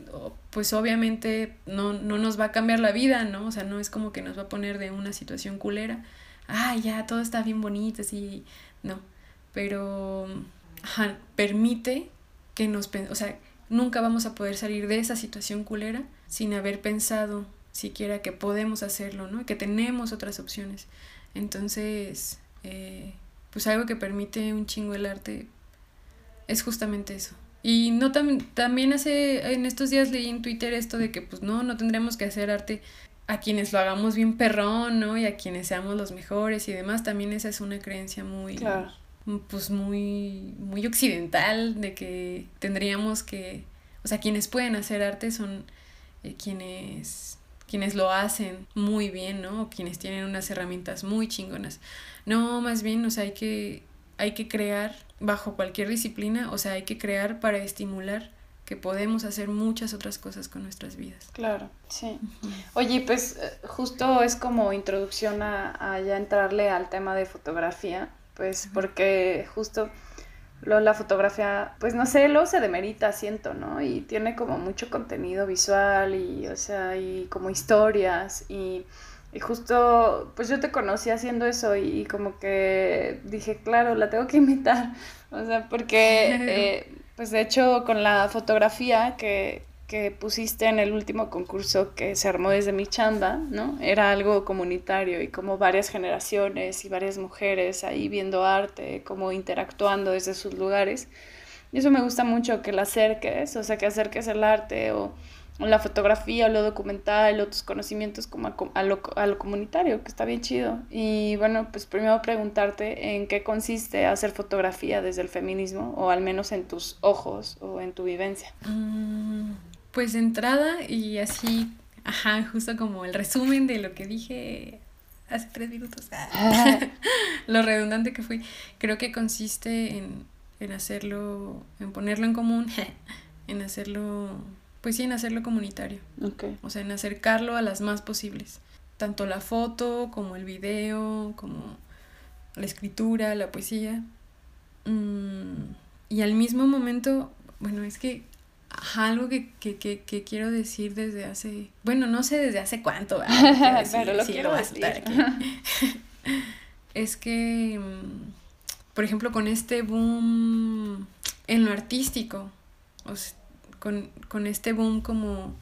pues obviamente no, no nos va a cambiar la vida, ¿no? O sea, no es como que nos va a poner de una situación culera. Ah, ya, todo está bien bonito, así. No. Pero permite que nos, o sea, nunca vamos a poder salir de esa situación culera sin haber pensado siquiera que podemos hacerlo, ¿no? Que tenemos otras opciones. Entonces, eh, pues algo que permite un chingo el arte es justamente eso. Y no también hace, en estos días leí en Twitter esto de que pues no, no tendremos que hacer arte a quienes lo hagamos bien perrón, ¿no? Y a quienes seamos los mejores y demás. También esa es una creencia muy, pues muy, muy occidental de que tendríamos que, o sea, quienes pueden hacer arte son eh, quienes quienes lo hacen muy bien, ¿no? O quienes tienen unas herramientas muy chingonas. No, más bien, o sea, hay que, hay que crear bajo cualquier disciplina, o sea, hay que crear para estimular que podemos hacer muchas otras cosas con nuestras vidas. Claro, sí. Oye, pues eh, justo es como introducción a, ya entrarle al tema de fotografía, pues porque justo lo, la fotografía, pues no sé, lo se demerita, siento, ¿no? Y tiene como mucho contenido visual y, o sea, y como historias y y justo, pues yo te conocí haciendo eso y, como que dije, claro, la tengo que imitar. O sea, porque, eh, pues de hecho, con la fotografía que, que pusiste en el último concurso que se armó desde mi chamba, ¿no? Era algo comunitario y como varias generaciones y varias mujeres ahí viendo arte, como interactuando desde sus lugares. Y eso me gusta mucho, que la acerques, o sea, que acerques el arte o la fotografía, o lo documental, o tus conocimientos como a, lo, a, lo, comunitario, que está bien chido. Y bueno, pues primero preguntarte en qué consiste hacer fotografía desde el feminismo, o al menos en tus ojos o en tu vivencia. Mm, pues entrada y así, ajá, justo como el resumen de lo que dije hace tres minutos, lo redundante que fui, creo que consiste en, en hacerlo, en ponerlo en común, en hacerlo pues sí, en hacerlo comunitario. O sea, en acercarlo a las más posibles. Tanto la foto como el video, como la escritura, la poesía. Mm, y al mismo momento, bueno, es que algo que, que, que, que, quiero decir desde hace, bueno, no sé desde hace cuánto, pero lo quiero decir. es que, mm, por ejemplo, con este boom en lo artístico, o sea, con, este boom como...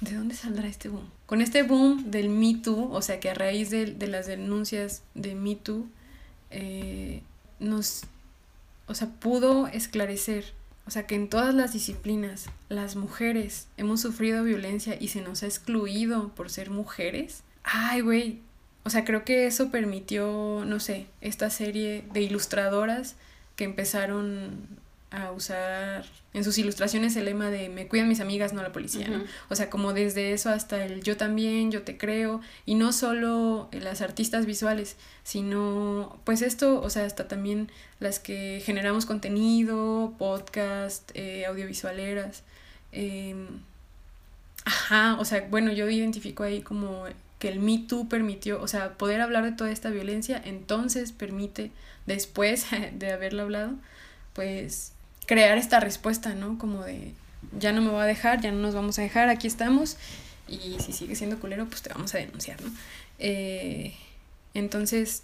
¿De dónde saldrá este boom? Con este boom del Me Too, o sea que a raíz de, las denuncias de Me Too, eh, nos, o sea, pudo esclarecer, o sea que en todas las disciplinas las mujeres hemos sufrido violencia y se nos ha excluido por ser mujeres. Ay, güey, o sea, creo que eso permitió, no sé, esta serie de ilustradoras que empezaron a usar en sus ilustraciones el lema de me cuidan mis amigas, no la policía, O sea, como desde eso hasta el yo también, yo te creo, y no solo las artistas visuales, sino pues esto, o sea, hasta también las que generamos contenido, podcast, eh, audiovisualeras. Em, ajá, o sea, bueno, yo identifico ahí como que el Me Too permitió, o sea, poder hablar de toda esta violencia, entonces permite, después de haberlo hablado, pues crear esta respuesta, ¿no? Como de, ya no me voy a dejar, ya no nos vamos a dejar, aquí estamos, y si sigue siendo culero, pues te vamos a denunciar, ¿no? Eh, entonces,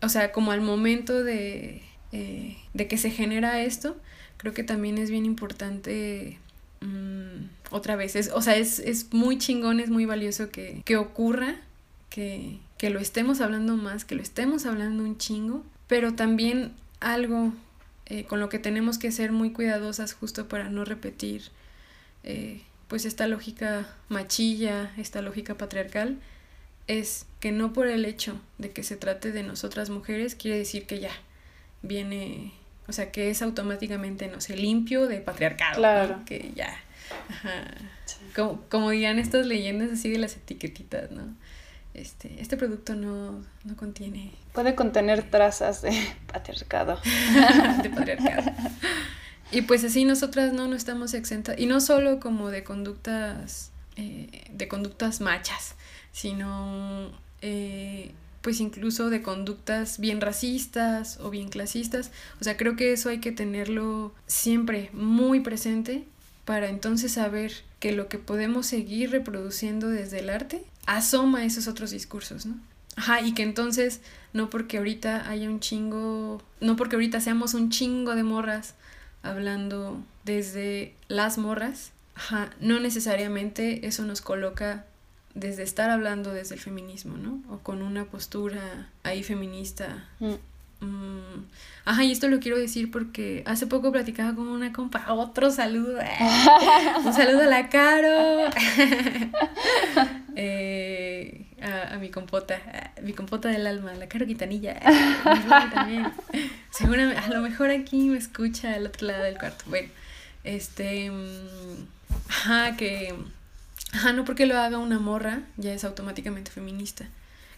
o sea, como al momento de, eh, de que se genera esto, creo que también es bien importante mm, otra vez, es, o sea, es, es, muy chingón, es muy valioso que, que ocurra, que, que lo estemos hablando más, que lo estemos hablando un chingo, pero también algo eh, con lo que tenemos que ser muy cuidadosas justo para no repetir eh, pues esta lógica machilla, esta lógica patriarcal, es que no por el hecho de que se trate de nosotras mujeres quiere decir que ya viene, o sea, que es automáticamente, no sé, limpio de patriarcado, claro. que ya, como, como dirían estas leyendas así de las etiquetitas, ¿no? Este, este producto no, no contiene... Puede contener trazas de patriarcado. de patriarcado. Y pues así nosotras no, no estamos exentas, y no solo como de conductas, eh, de conductas machas, sino eh, pues incluso de conductas bien racistas o bien clasistas. O sea, creo que eso hay que tenerlo siempre muy presente para entonces saber que lo que podemos seguir reproduciendo desde el arte asoma esos otros discursos, ¿no? Ajá, y que entonces no porque ahorita haya un chingo, no porque ahorita seamos un chingo de morras hablando desde las morras, ajá, no necesariamente eso nos coloca desde estar hablando desde el feminismo, ¿no? O con una postura ahí feminista. Mm. Mm, ajá, y esto lo quiero decir porque hace poco platicaba con una compa, otro saludo, eh, un saludo a la Caro, eh, a, mi compota, a mi compota del alma, la Caro Quitanilla, también. Seguramente, a lo mejor aquí me escucha al otro lado del cuarto. Bueno, este, mm, ajá, que Ajá, no porque lo haga una morra ya es automáticamente feminista.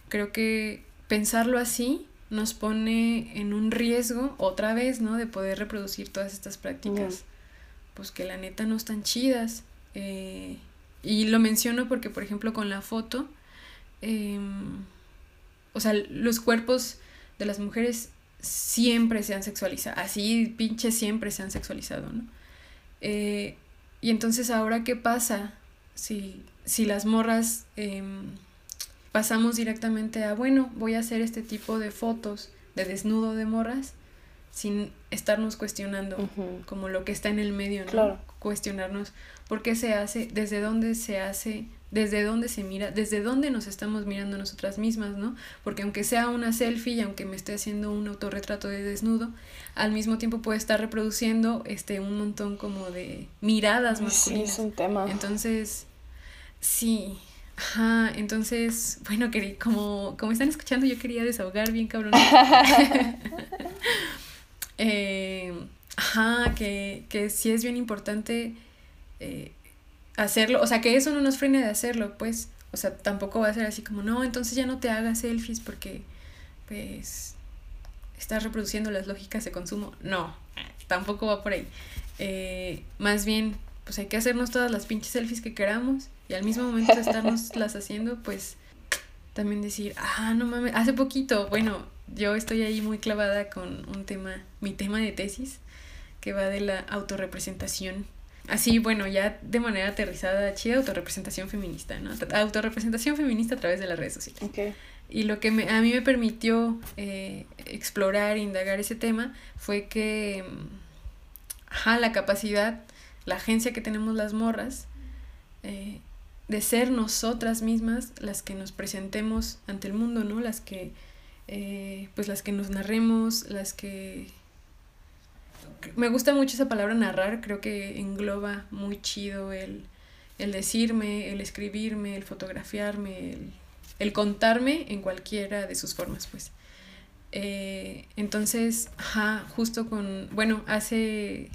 Creo que pensarlo así nos pone en un riesgo otra vez, ¿no? De poder reproducir todas estas prácticas, pues que la neta no están chidas. Eh, y lo menciono porque, por ejemplo, con la foto, em, o sea, los cuerpos de las mujeres siempre se han sexualizado, así pinche siempre se han sexualizado, ¿no? Eh, y entonces ahora, ¿qué pasa? si, si las morras em, pasamos directamente a, bueno, voy a hacer este tipo de fotos de desnudo de morras sin estarnos cuestionando como lo que está en el medio, ¿no? Cuestionarnos por qué se hace, desde dónde se hace, desde dónde se mira, desde dónde nos estamos mirando nosotras mismas, ¿no? Porque aunque sea una selfie y aunque me esté haciendo un autorretrato de desnudo, al mismo tiempo puede estar reproduciendo este un montón como de miradas masculinas. Sí, es un tema. Entonces, sí, Ajá, entonces, bueno, que, como, como están escuchando, yo quería desahogar bien cabrón. eh, ajá, que, que sí es bien importante eh, hacerlo, o sea, que eso no nos frene de hacerlo, pues, o sea, tampoco va a ser así como, no, entonces ya no te hagas selfies porque, pues, estás reproduciendo las lógicas de consumo. No, tampoco va por ahí. Eh, más bien, pues hay que hacernos todas las pinches selfies que queramos y al mismo momento de estarnos las haciendo, pues también decir, ah, no mames, hace poquito, bueno, yo estoy ahí muy clavada con un tema, mi tema de tesis, que va de la autorrepresentación así, bueno, ya de manera aterrizada, chida, autorrepresentación feminista, ¿no? Autorrepresentación feminista a través de las redes sociales. Okay. Y lo que me, a mí me permitió eh, explorar e indagar ese tema fue que, ajá, la capacidad, la agencia que tenemos las morras, eh, de ser nosotras mismas las que nos presentemos ante el mundo, ¿no? Las que, eh, pues las que nos narremos, las que me gusta mucho esa palabra narrar, creo que engloba muy chido el, el decirme, el escribirme, el fotografiarme, el, contarme en cualquiera de sus formas, pues. Eh, entonces, ajá, justo con, bueno, hace,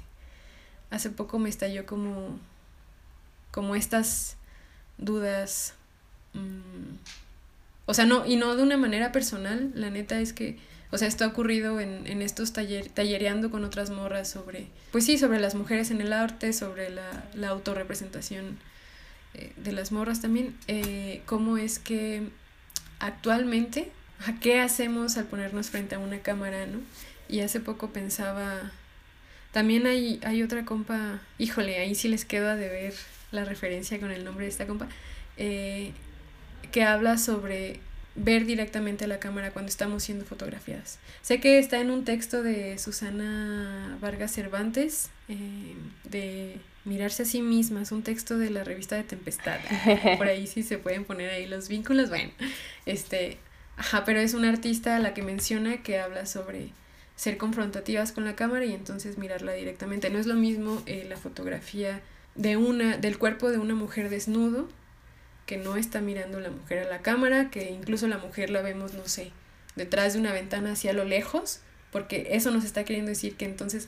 hace poco me estalló como, como estas dudas, mm, o sea, no, y no de una manera personal, la neta es que o sea, esto ha ocurrido en, en estos taller, tallereando con otras morras sobre, pues sí, sobre las mujeres en el arte, sobre la, la autorrepresentación eh, de las morras también. Eh, ¿Cómo es que actualmente, a qué hacemos al ponernos frente a una cámara, no? Y hace poco pensaba, también hay, hay otra compa, híjole, ahí sí les quedo a deber la referencia con el nombre de esta compa, eh, que habla sobre ver directamente a la cámara cuando estamos siendo fotografiadas. Sé que está en un texto de Susana Vargas Cervantes, eh, de Mirarse a sí misma, es un texto de la revista de Tempestad. Por ahí sí se pueden poner ahí los vínculos, bueno, este, ajá, pero es una artista a la que menciona que habla sobre ser confrontativas con la cámara y entonces mirarla directamente. No es lo mismo eh, la fotografía de una, del cuerpo de una mujer desnudo que no está mirando la mujer a la cámara, que incluso la mujer la vemos, no sé, detrás de una ventana hacia lo lejos, porque eso nos está queriendo decir que entonces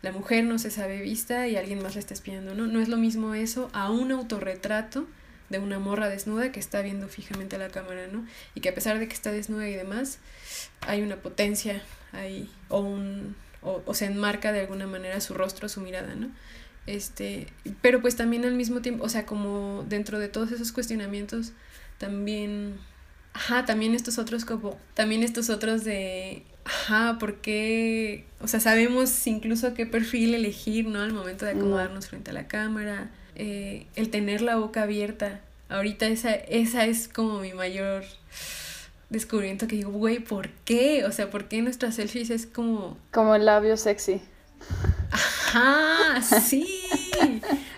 la mujer no se sabe vista y alguien más la está espiando, ¿no? No es lo mismo eso a un autorretrato de una morra desnuda que está viendo fijamente a la cámara, ¿no? Y que a pesar de que está desnuda y demás, hay una potencia ahí, o un, o, o se enmarca de alguna manera su rostro, su mirada, ¿no? Este, pero pues también al mismo tiempo, o sea, como dentro de todos esos cuestionamientos, también, ajá, también estos otros como, también estos otros de, ajá, ¿por qué? O sea, sabemos incluso qué perfil elegir, ¿no? Al momento de acomodarnos frente a la cámara, eh, el tener la boca abierta. Ahorita esa, esa es como mi mayor descubrimiento que digo, güey, ¿por qué? O sea, ¿por qué nuestras selfies es como... Como el labio sexy. Ajá sí.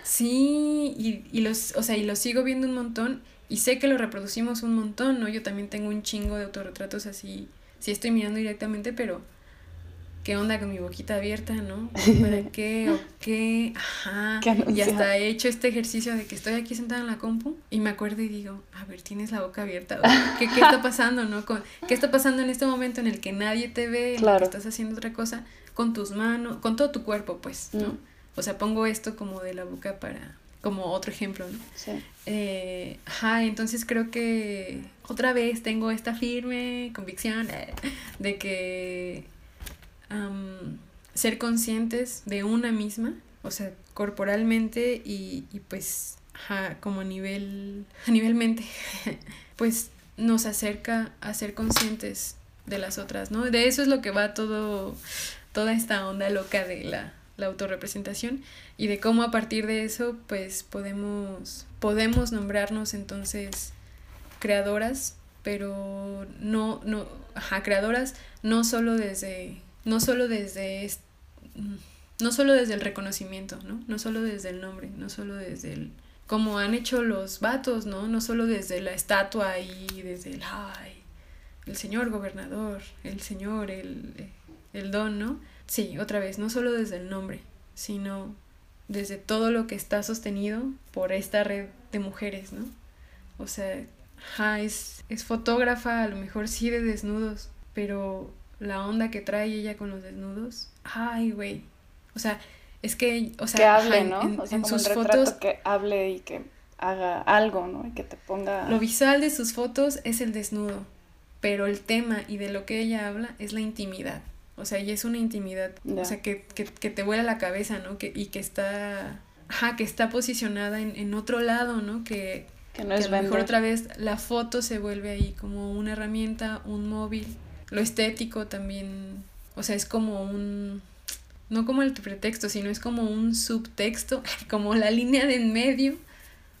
Sí, y, y los, o sea, y los sigo viendo un montón y sé que lo reproducimos un montón, ¿no? Yo también tengo un chingo de autorretratos así, sí estoy mirando directamente, pero ¿qué onda con mi boquita abierta, no? ¿Para qué? ¿O qué? Ajá. y hasta he hecho este ejercicio de que estoy aquí sentada en la compu y me acuerdo y digo, a ver, tienes la boca abierta. ¿Qué, qué está pasando, no? ¿Qué está pasando en este momento en el que nadie te ve, en el que estás haciendo otra cosa con tus manos, con todo tu cuerpo, pues, ¿no? Mm. O sea, pongo esto como de la boca para como otro ejemplo, ¿no? Sí. Eh, ajá, entonces creo que otra vez tengo esta firme convicción eh, de que ser conscientes de una misma, o sea, corporalmente y, y pues, como a nivel, a nivel mente, pues nos acerca a ser conscientes de las otras, ¿no? De eso es lo que va todo, toda esta onda loca de la la autorrepresentación y de cómo a partir de eso pues podemos podemos nombrarnos entonces creadoras pero no no ajá, creadoras no solo desde no solo desde no solo desde el reconocimiento no no solo desde el nombre no solo desde el como han hecho los vatos no no solo desde la estatua y desde el ay el señor gobernador el señor el el don no Sí, otra vez, no solo desde el nombre, sino desde todo lo que está sostenido por esta red de mujeres, ¿no? O sea, es, es fotógrafa, a lo mejor sí de desnudos, pero la onda que trae ella con los desnudos, ay, güey. O sea, es que, o sea, que hable, ¿no? En, o sea, sus fotos que hable y que haga algo, ¿no? Y que te ponga Lo visual de sus fotos es el desnudo, pero el tema y de lo que ella habla es la intimidad. O sea, y es una intimidad, o sea, que, que, que, te vuela la cabeza, ¿no? Que, y que está, ajá, que está posicionada en, en otro lado, ¿no? Que, que no es a lo mejor otra vez la foto se vuelve ahí como una herramienta, un móvil. Lo estético también, o sea, es como un, no como el pretexto, sino es como un subtexto, como la línea de en medio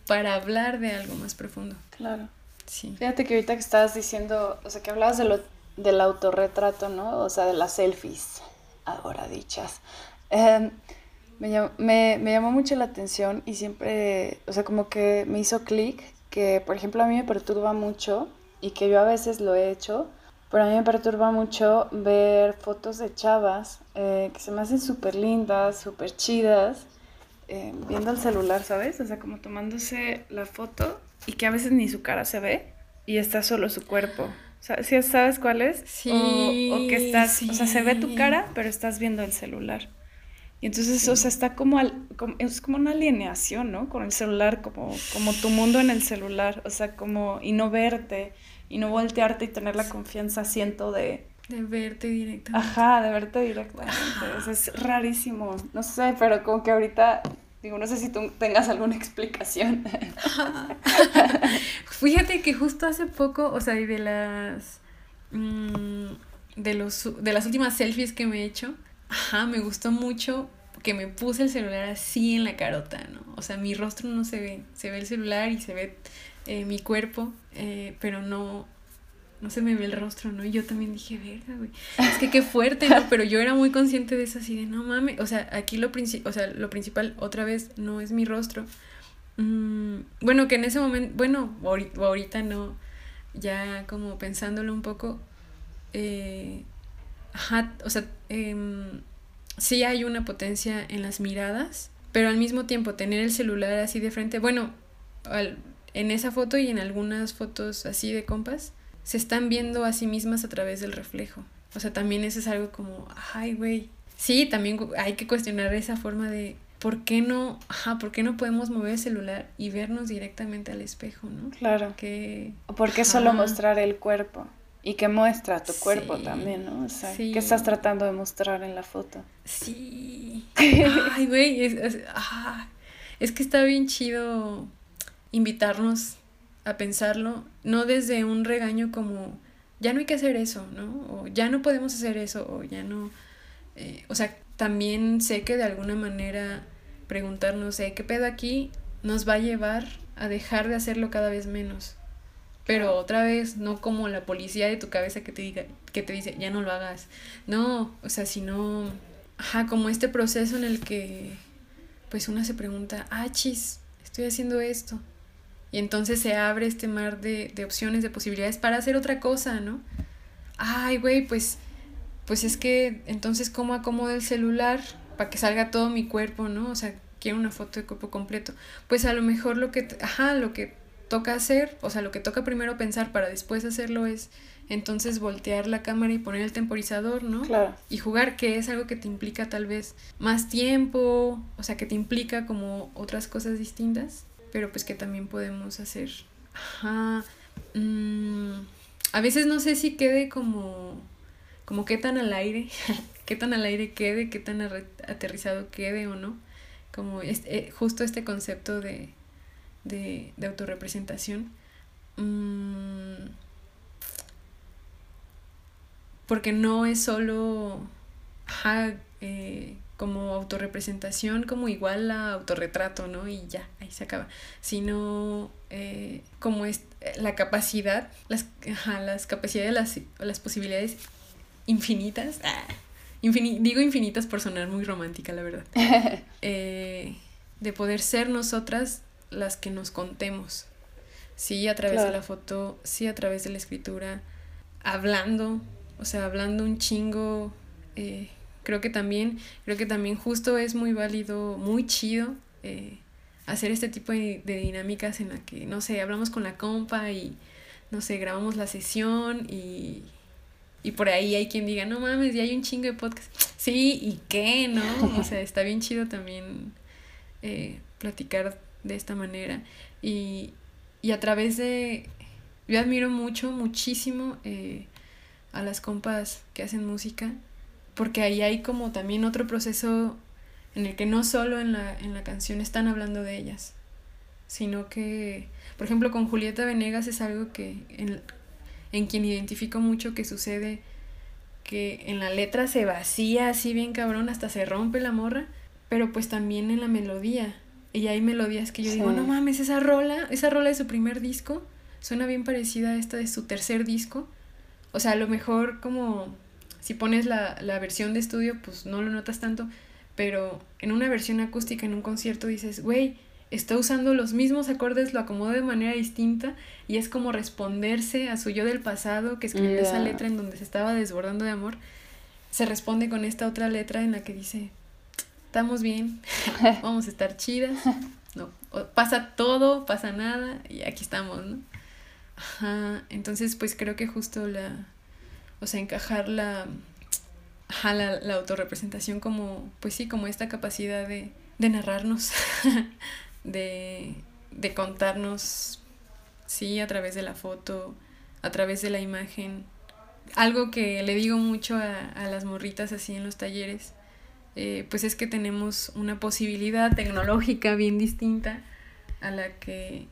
para hablar de algo más profundo. Claro. Sí. Fíjate que ahorita que estabas diciendo, o sea, que hablabas de lo del autorretrato, ¿no? O sea, de las selfies, ahora dichas. Em, me, me, me, llamó mucho la atención y siempre, o sea, como que me hizo clic que, por ejemplo, a mí me perturba mucho y que yo a veces lo he hecho, pero a mí me perturba mucho ver fotos de chavas eh, que se me hacen súper lindas, súper chidas, eh, viendo el celular, ¿sabes? O sea, como tomándose la foto y que a veces ni su cara se ve y está solo su cuerpo. ¿Sí sabes cuál es? Sí. O, que estás, o sea, se ve tu cara, pero estás viendo el celular. Y entonces, o sea, está como, al, es como una alineación, ¿no? Con el celular, como, como tu mundo en el celular, o sea, como, y no verte, y no voltearte y tener la confianza, siento, de... De verte directamente. Ajá, de verte directamente. es rarísimo, no sé, pero como que ahorita Digo, no sé si tú tengas alguna explicación. Fíjate que justo hace poco, o sea, de las. Mm, de, los, de las últimas selfies que me he hecho, ajá, me gustó mucho que me puse el celular así en la carota, ¿no? O sea, mi rostro no se ve, se ve el celular y se ve eh, mi cuerpo, eh, pero no, no se me ve el rostro, ¿no? Y yo también dije, verga, güey. Es que qué fuerte, ¿no? Pero yo era muy consciente de eso, así de, no mames. O sea, aquí lo, o sea, lo principal, otra vez, no es mi rostro. Mm, bueno, que en ese momento, bueno, ahorita, no, ya como pensándolo un poco, eh, o sea, eh, sí hay una potencia en las miradas, pero al mismo tiempo tener el celular así de frente, bueno, en esa foto y en algunas fotos así de compas, se están viendo a sí mismas a través del reflejo. O sea, también eso es algo como, ay, güey. Sí, también hay que cuestionar esa forma de por qué no, ajá, por qué no podemos mover el celular y vernos directamente al espejo, ¿no? Claro. Que, o por qué solo mostrar el cuerpo y que muestra tu cuerpo también, ¿no? O sea, ¿qué estás tratando de mostrar en la foto? Sí. Ay, güey, es, es que está bien chido invitarnos a pensarlo, no desde un regaño como, ya no hay que hacer eso, ¿no? O ya no podemos hacer eso, o ya no... Eh, o sea, también sé que de alguna manera preguntarnos, eh, ¿qué pedo aquí? nos va a llevar a dejar de hacerlo cada vez menos. Pero otra vez, no como la policía de tu cabeza que te diga, que te dice, ya no lo hagas. No, o sea, sino, ajá, como este proceso en el que pues una se pregunta, ah, chis, estoy haciendo esto. Y entonces se abre este mar de, de opciones, de posibilidades para hacer otra cosa, ¿no? Ay, güey, pues, pues es que entonces cómo acomodo el celular para que salga todo mi cuerpo, ¿no? O sea, quiero una foto de cuerpo completo. Pues a lo mejor lo que, ajá, lo que toca hacer, o sea, lo que toca primero pensar para después hacerlo es entonces voltear la cámara y poner el temporizador, ¿no? Claro. Y jugar, que es algo que te implica tal vez más tiempo, o sea, que te implica como otras cosas distintas, pero pues que también podemos hacer. Ajá. Mm, a veces no sé si quede como, como qué tan al aire, qué tan al aire quede, qué tan aterrizado quede o no. Como este, justo este concepto de, de, de autorrepresentación. Mm, porque no es solo eh, como autorrepresentación, como igual a autorretrato, ¿no? Y ya, ahí se acaba. Sino eh, como es la capacidad, las, las capacidades, las, las posibilidades infinitas. Ah, digo infinitas por sonar muy romántica, la verdad. Eh, de poder ser nosotras las que nos contemos. Sí, a través de la foto, sí, a través de la escritura, hablando, o sea, hablando un chingo, eh, creo que también, creo que también justo es muy válido, muy chido eh, hacer este tipo de, dinámicas en la que, no sé, hablamos con la compa y, no sé, grabamos la sesión y, y por ahí hay quien diga, no mames, ya hay un chingo de podcast. Sí, ¿y qué? ¿No? O sea, está bien chido también eh, platicar de esta manera. Y, y a través de, yo admiro mucho, muchísimo eh, a las compas que hacen música, porque ahí hay como también otro proceso en el que no solo en la, en la canción están hablando de ellas, sino que, por ejemplo, con Julieta Venegas es algo que en, en quien identifico mucho que sucede que en la letra se vacía así bien cabrón, hasta se rompe la morra, pero pues también en la melodía. Y hay melodías que yo digo, no mames, esa rola, esa rola de su primer disco suena bien parecida a esta de su tercer disco. O sea, a lo mejor como si pones la, la versión de estudio, pues no lo notas tanto, pero en una versión acústica, en un concierto, dices, güey, está usando los mismos acordes, lo acomoda de manera distinta y es como responderse a su yo del pasado que escribió esa letra en donde se estaba desbordando de amor. Se responde con esta otra letra en la que dice, estamos bien, vamos a estar chidas, no, pasa todo, pasa nada y aquí estamos, ¿no? Ajá, entonces pues creo que justo la, o sea, encajar la, la, la autorrepresentación como, pues sí, como esta capacidad de, de narrarnos, de, de contarnos, sí, a través de la foto, a través de la imagen. Algo que le digo mucho a, a las morritas así en los talleres, eh, pues es que tenemos una posibilidad tecnológica bien distinta a la que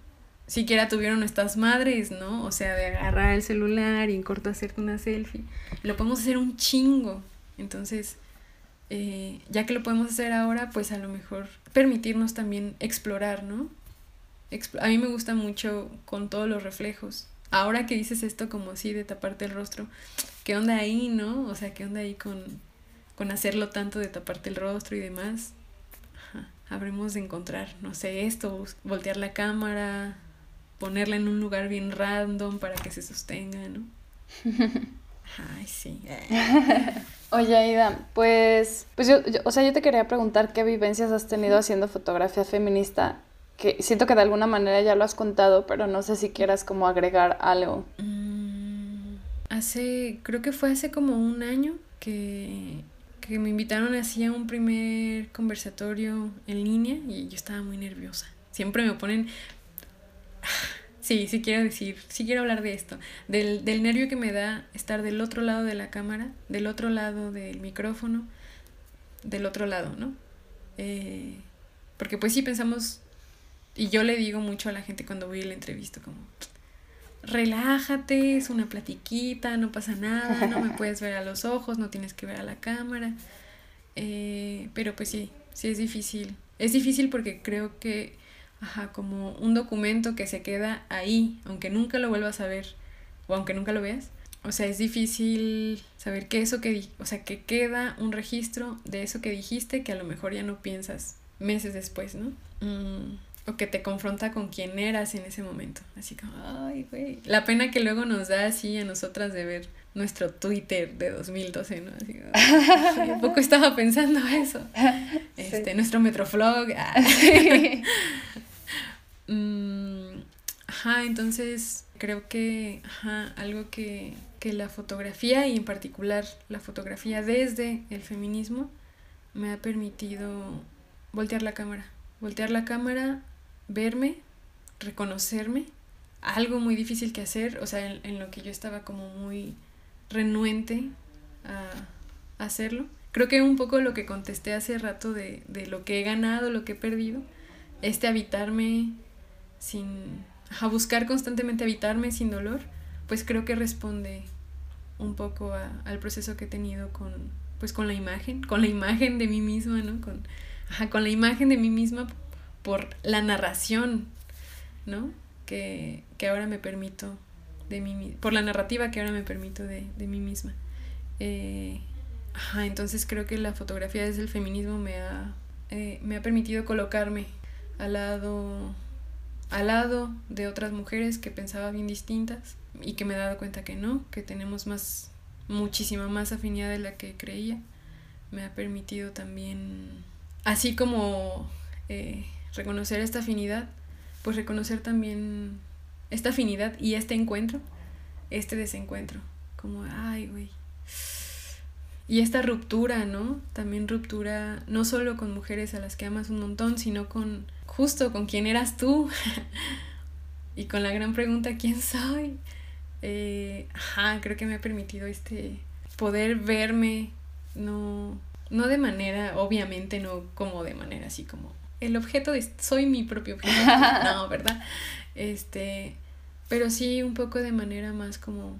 siquiera tuvieron nuestras madres, ¿no? O sea, de agarrar el celular y en corto hacerte una selfie. Lo podemos hacer un chingo. Entonces, eh, ya que lo podemos hacer ahora, pues a lo mejor permitirnos también explorar, ¿no? a mí me gusta mucho con todos los reflejos. Ahora que dices esto como así de taparte el rostro, ¿qué onda ahí, no? O sea, ¿qué onda ahí con, con hacerlo tanto de taparte el rostro y demás? habremos de encontrar, no sé, esto, voltear la cámara, ponerla en un lugar bien random para que se sostenga, ¿no? Ay, sí. Oye, Aida, pues, pues yo, o sea, yo te quería preguntar qué vivencias has tenido haciendo fotografía feminista, que siento que de alguna manera ya lo has contado, pero no sé si quieras como agregar algo. Mm, hace, creo que fue hace como un año que, que me invitaron así a un primer conversatorio en línea y yo estaba muy nerviosa. Siempre me ponen, Sí, sí quiero decir, sí quiero hablar de esto, del, del nervio que me da estar del otro lado de la cámara, del otro lado del micrófono, del otro lado, ¿no? Eh, porque pues sí pensamos, y yo le digo mucho a la gente cuando voy a la entrevista, como, relájate, es una platiquita, no pasa nada, no me puedes ver a los ojos, no tienes que ver a la cámara. Eh, pero pues sí, sí es difícil. Es difícil porque creo que ajá, como un documento que se queda ahí, aunque nunca lo vuelvas a ver o aunque nunca lo veas, o sea, es difícil saber qué eso que, o sea, que queda un registro de eso que dijiste que a lo mejor ya no piensas meses después, ¿no? Mm, o que te confronta con quién eras en ese momento. Así como, ay, güey. La pena que luego nos da así a nosotras de ver nuestro Twitter de 2012, ¿no? Así como, poco estaba pensando eso. Este, nuestro Metroflog. Ah. Mm, ajá, entonces creo que, ajá, algo que, que la fotografía y en particular la fotografía desde el feminismo me ha permitido voltear la cámara. Voltear la cámara verme, reconocerme, algo muy difícil que hacer, o sea, en, lo que yo estaba como muy renuente a, hacerlo. Creo que un poco lo que contesté hace rato de, de lo que he ganado, lo que he perdido, este habitarme sin, a buscar constantemente habitarme sin dolor, pues creo que responde un poco al proceso que he tenido con, pues con la imagen, con la imagen de mí misma, ¿no? Con, con la imagen de mí misma por la narración, ¿no? Que, ahora me permito de mí por la narrativa que ahora me permito de, mí misma. Eh, ajá, entonces creo que la fotografía desde el feminismo me ha, eh, me ha permitido colocarme al lado, al lado de otras mujeres que pensaba bien distintas y que me he dado cuenta que no, que tenemos más, muchísima más afinidad de la que creía. Me ha permitido también, así como eh, reconocer esta afinidad, pues reconocer también esta afinidad y este encuentro, este desencuentro, como, ay, güey. Y esta ruptura, ¿no? También ruptura, no solo con mujeres a las que amas un montón, sino con, justo con quién eras tú. y con la gran pregunta, ¿quién soy? Eh, ajá, creo que me ha permitido este, poder verme, no, no de manera, obviamente, no como de manera así como el objeto de soy mi propio objeto. no, ¿verdad? Este, pero sí un poco de manera más como,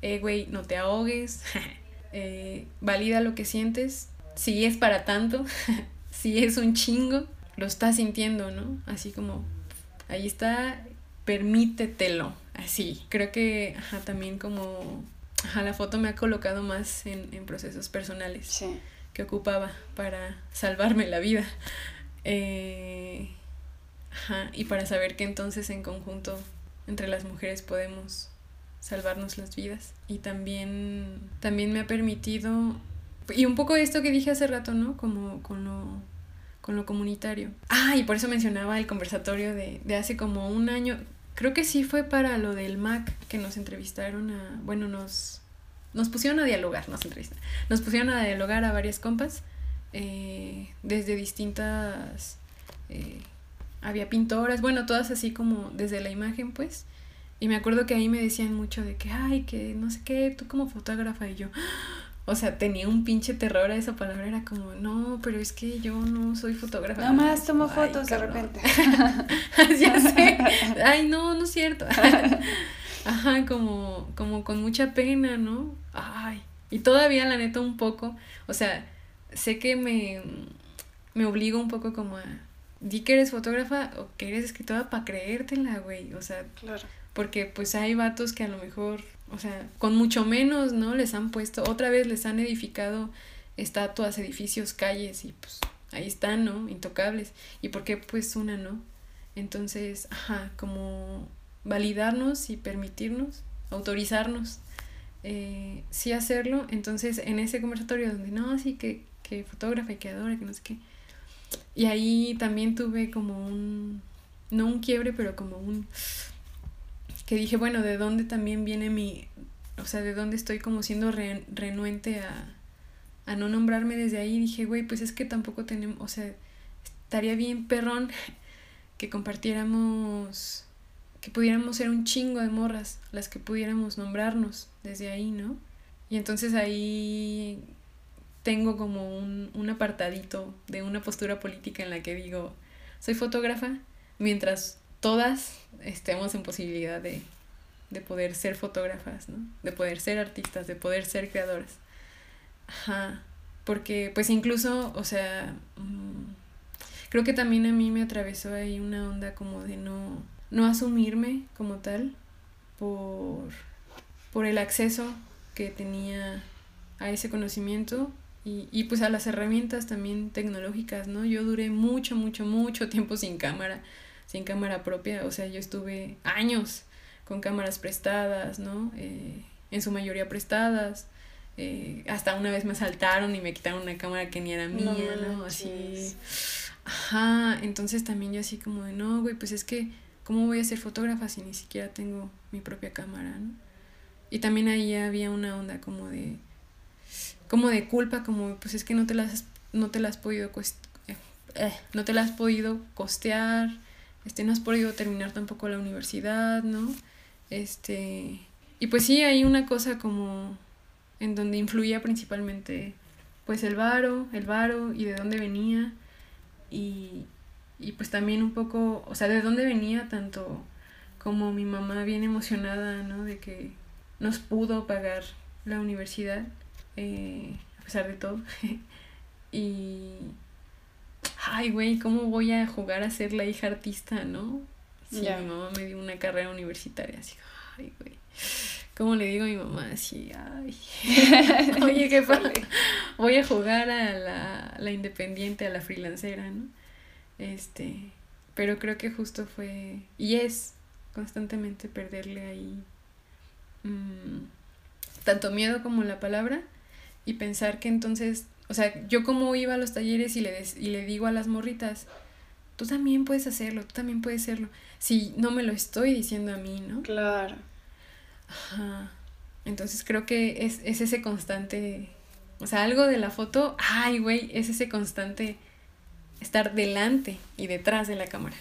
eh, güey, no te ahogues, eh, valida lo que sientes, si es para tanto, si es un chingo, lo estás sintiendo, ¿no? Así como, ahí está, permítetelo, así. Creo que ajá, también como, ajá, la foto me ha colocado más en, en procesos personales que ocupaba para salvarme la vida. Eh, y para saber que entonces en conjunto entre las mujeres podemos salvarnos las vidas. Y también, también me ha permitido, y un poco esto que dije hace rato, ¿no? Como con lo, con lo comunitario. Ah, y por eso mencionaba el conversatorio de, de hace como un año. Creo que sí fue para lo del MAC que nos entrevistaron a, bueno, nos, nos pusieron a dialogar, nos entrevistaron, nos pusieron a dialogar a varias compas eh, desde distintas... Eh, había pintoras, bueno, todas así como desde la imagen, pues. Y me acuerdo que ahí me decían mucho de que, ay, que no sé qué, tú como fotógrafa y yo, o sea, tenía un pinche terror a esa palabra, era como, no, pero es que yo no soy fotógrafa. Nada más tomo fotos de repente. ya sé, ay, no, no es cierto. Ajá, como, como con mucha pena, ¿no? Ay, y todavía la neta un poco, o sea, sé que me, me obligo un poco como a, di que eres fotógrafa o que eres escritora para creértela, güey, o sea, claro. Porque pues hay vatos que a lo mejor, o sea, con mucho menos, ¿no? Les han puesto, otra vez les han edificado estatuas, edificios, calles y pues ahí están, ¿no? Intocables. ¿Y por qué pues una no? Entonces, ajá, como validarnos y permitirnos, autorizarnos eh, sí hacerlo. Entonces, en ese conversatorio donde no, sí que que fotógrafa y que adora, que no sé qué. Y ahí también tuve como un, no un quiebre, pero como un, que dije, bueno, ¿de dónde también viene mi, o sea, de dónde estoy como siendo renuente a, a no nombrarme desde ahí? Dije, güey, pues es que tampoco tenemos, o sea, estaría bien perrón que compartiéramos, que pudiéramos ser un chingo de morras, las que pudiéramos nombrarnos desde ahí, ¿no? Y entonces ahí tengo como un, un apartadito de una postura política en la que digo, soy fotógrafa, mientras todas estemos en posibilidad de, de poder ser fotógrafas, ¿no? De poder ser artistas, de poder ser creadoras. Ajá, porque pues incluso, o sea, mm, creo que también a mí me atravesó ahí una onda como de no, no asumirme como tal por por el acceso que tenía a ese conocimiento y, y pues a las herramientas también tecnológicas, ¿no? Yo duré mucho, mucho, mucho tiempo sin cámara, sin cámara propia, o sea, yo estuve años con cámaras prestadas, ¿no? Eh, en su mayoría prestadas. Eh, hasta una vez me asaltaron y me quitaron una cámara que ni era mía, ¿no? Así. Ajá, entonces también yo así como de, no, güey, pues es que, ¿cómo voy a ser fotógrafa si ni siquiera tengo mi propia cámara, ¿no? Y también ahí había una onda como de, como de culpa, como, pues es que no te las, no te las has podido, eh, no te las has podido costear, este, no has podido terminar tampoco la universidad, ¿no? Este, y pues sí, hay una cosa como en donde influía principalmente pues el varo, el varo y de dónde venía y, y pues también un poco, o sea, de dónde venía tanto como mi mamá bien emocionada, ¿no? De que nos pudo pagar la universidad, eh, a pesar de todo. y, ay, güey, ¿cómo voy a jugar a ser la hija artista, no? Si mi mamá me dio una carrera universitaria, así, ay, güey. ¿Cómo le digo a mi mamá? Así, ay. Oye, qué padre. Voy a jugar a la, la independiente, a la freelancera, ¿no? Este, pero creo que justo fue, y es constantemente perderle ahí mmm, tanto miedo como la palabra y pensar que entonces, o sea, yo como iba a los talleres y le, y le digo a las morritas, tú también puedes hacerlo, tú también puedes hacerlo, si no me lo estoy diciendo a mí, ¿no? Claro. Ajá. Entonces creo que es, es ese constante, o sea, algo de la foto, ay, güey, es ese constante estar delante y detrás de la cámara.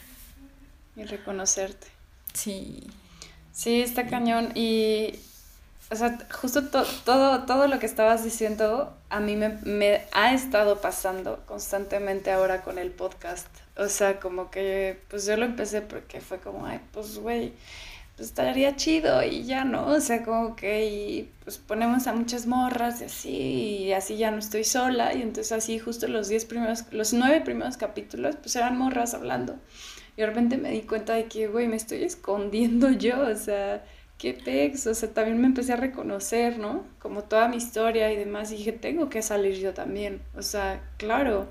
Y reconocerte. Sí. Sí, está cañón. Y, o sea, justo todo, todo lo que estabas diciendo a mí me, me ha estado pasando constantemente ahora con el podcast. O sea, como que, pues yo lo empecé porque fue como, ay, pues, güey pues estaría chido y ya no, o sea, como que y pues ponemos a muchas morras y así, y así ya no estoy sola, y entonces así justo los 10 primeros, los 9 primeros capítulos, pues eran morras hablando. Y de repente me di cuenta de que, güey, me estoy escondiendo yo, o sea, qué pex, o sea, también me empecé a reconocer, ¿no? Como toda mi historia y demás, y dije, tengo que salir yo también, o sea, claro,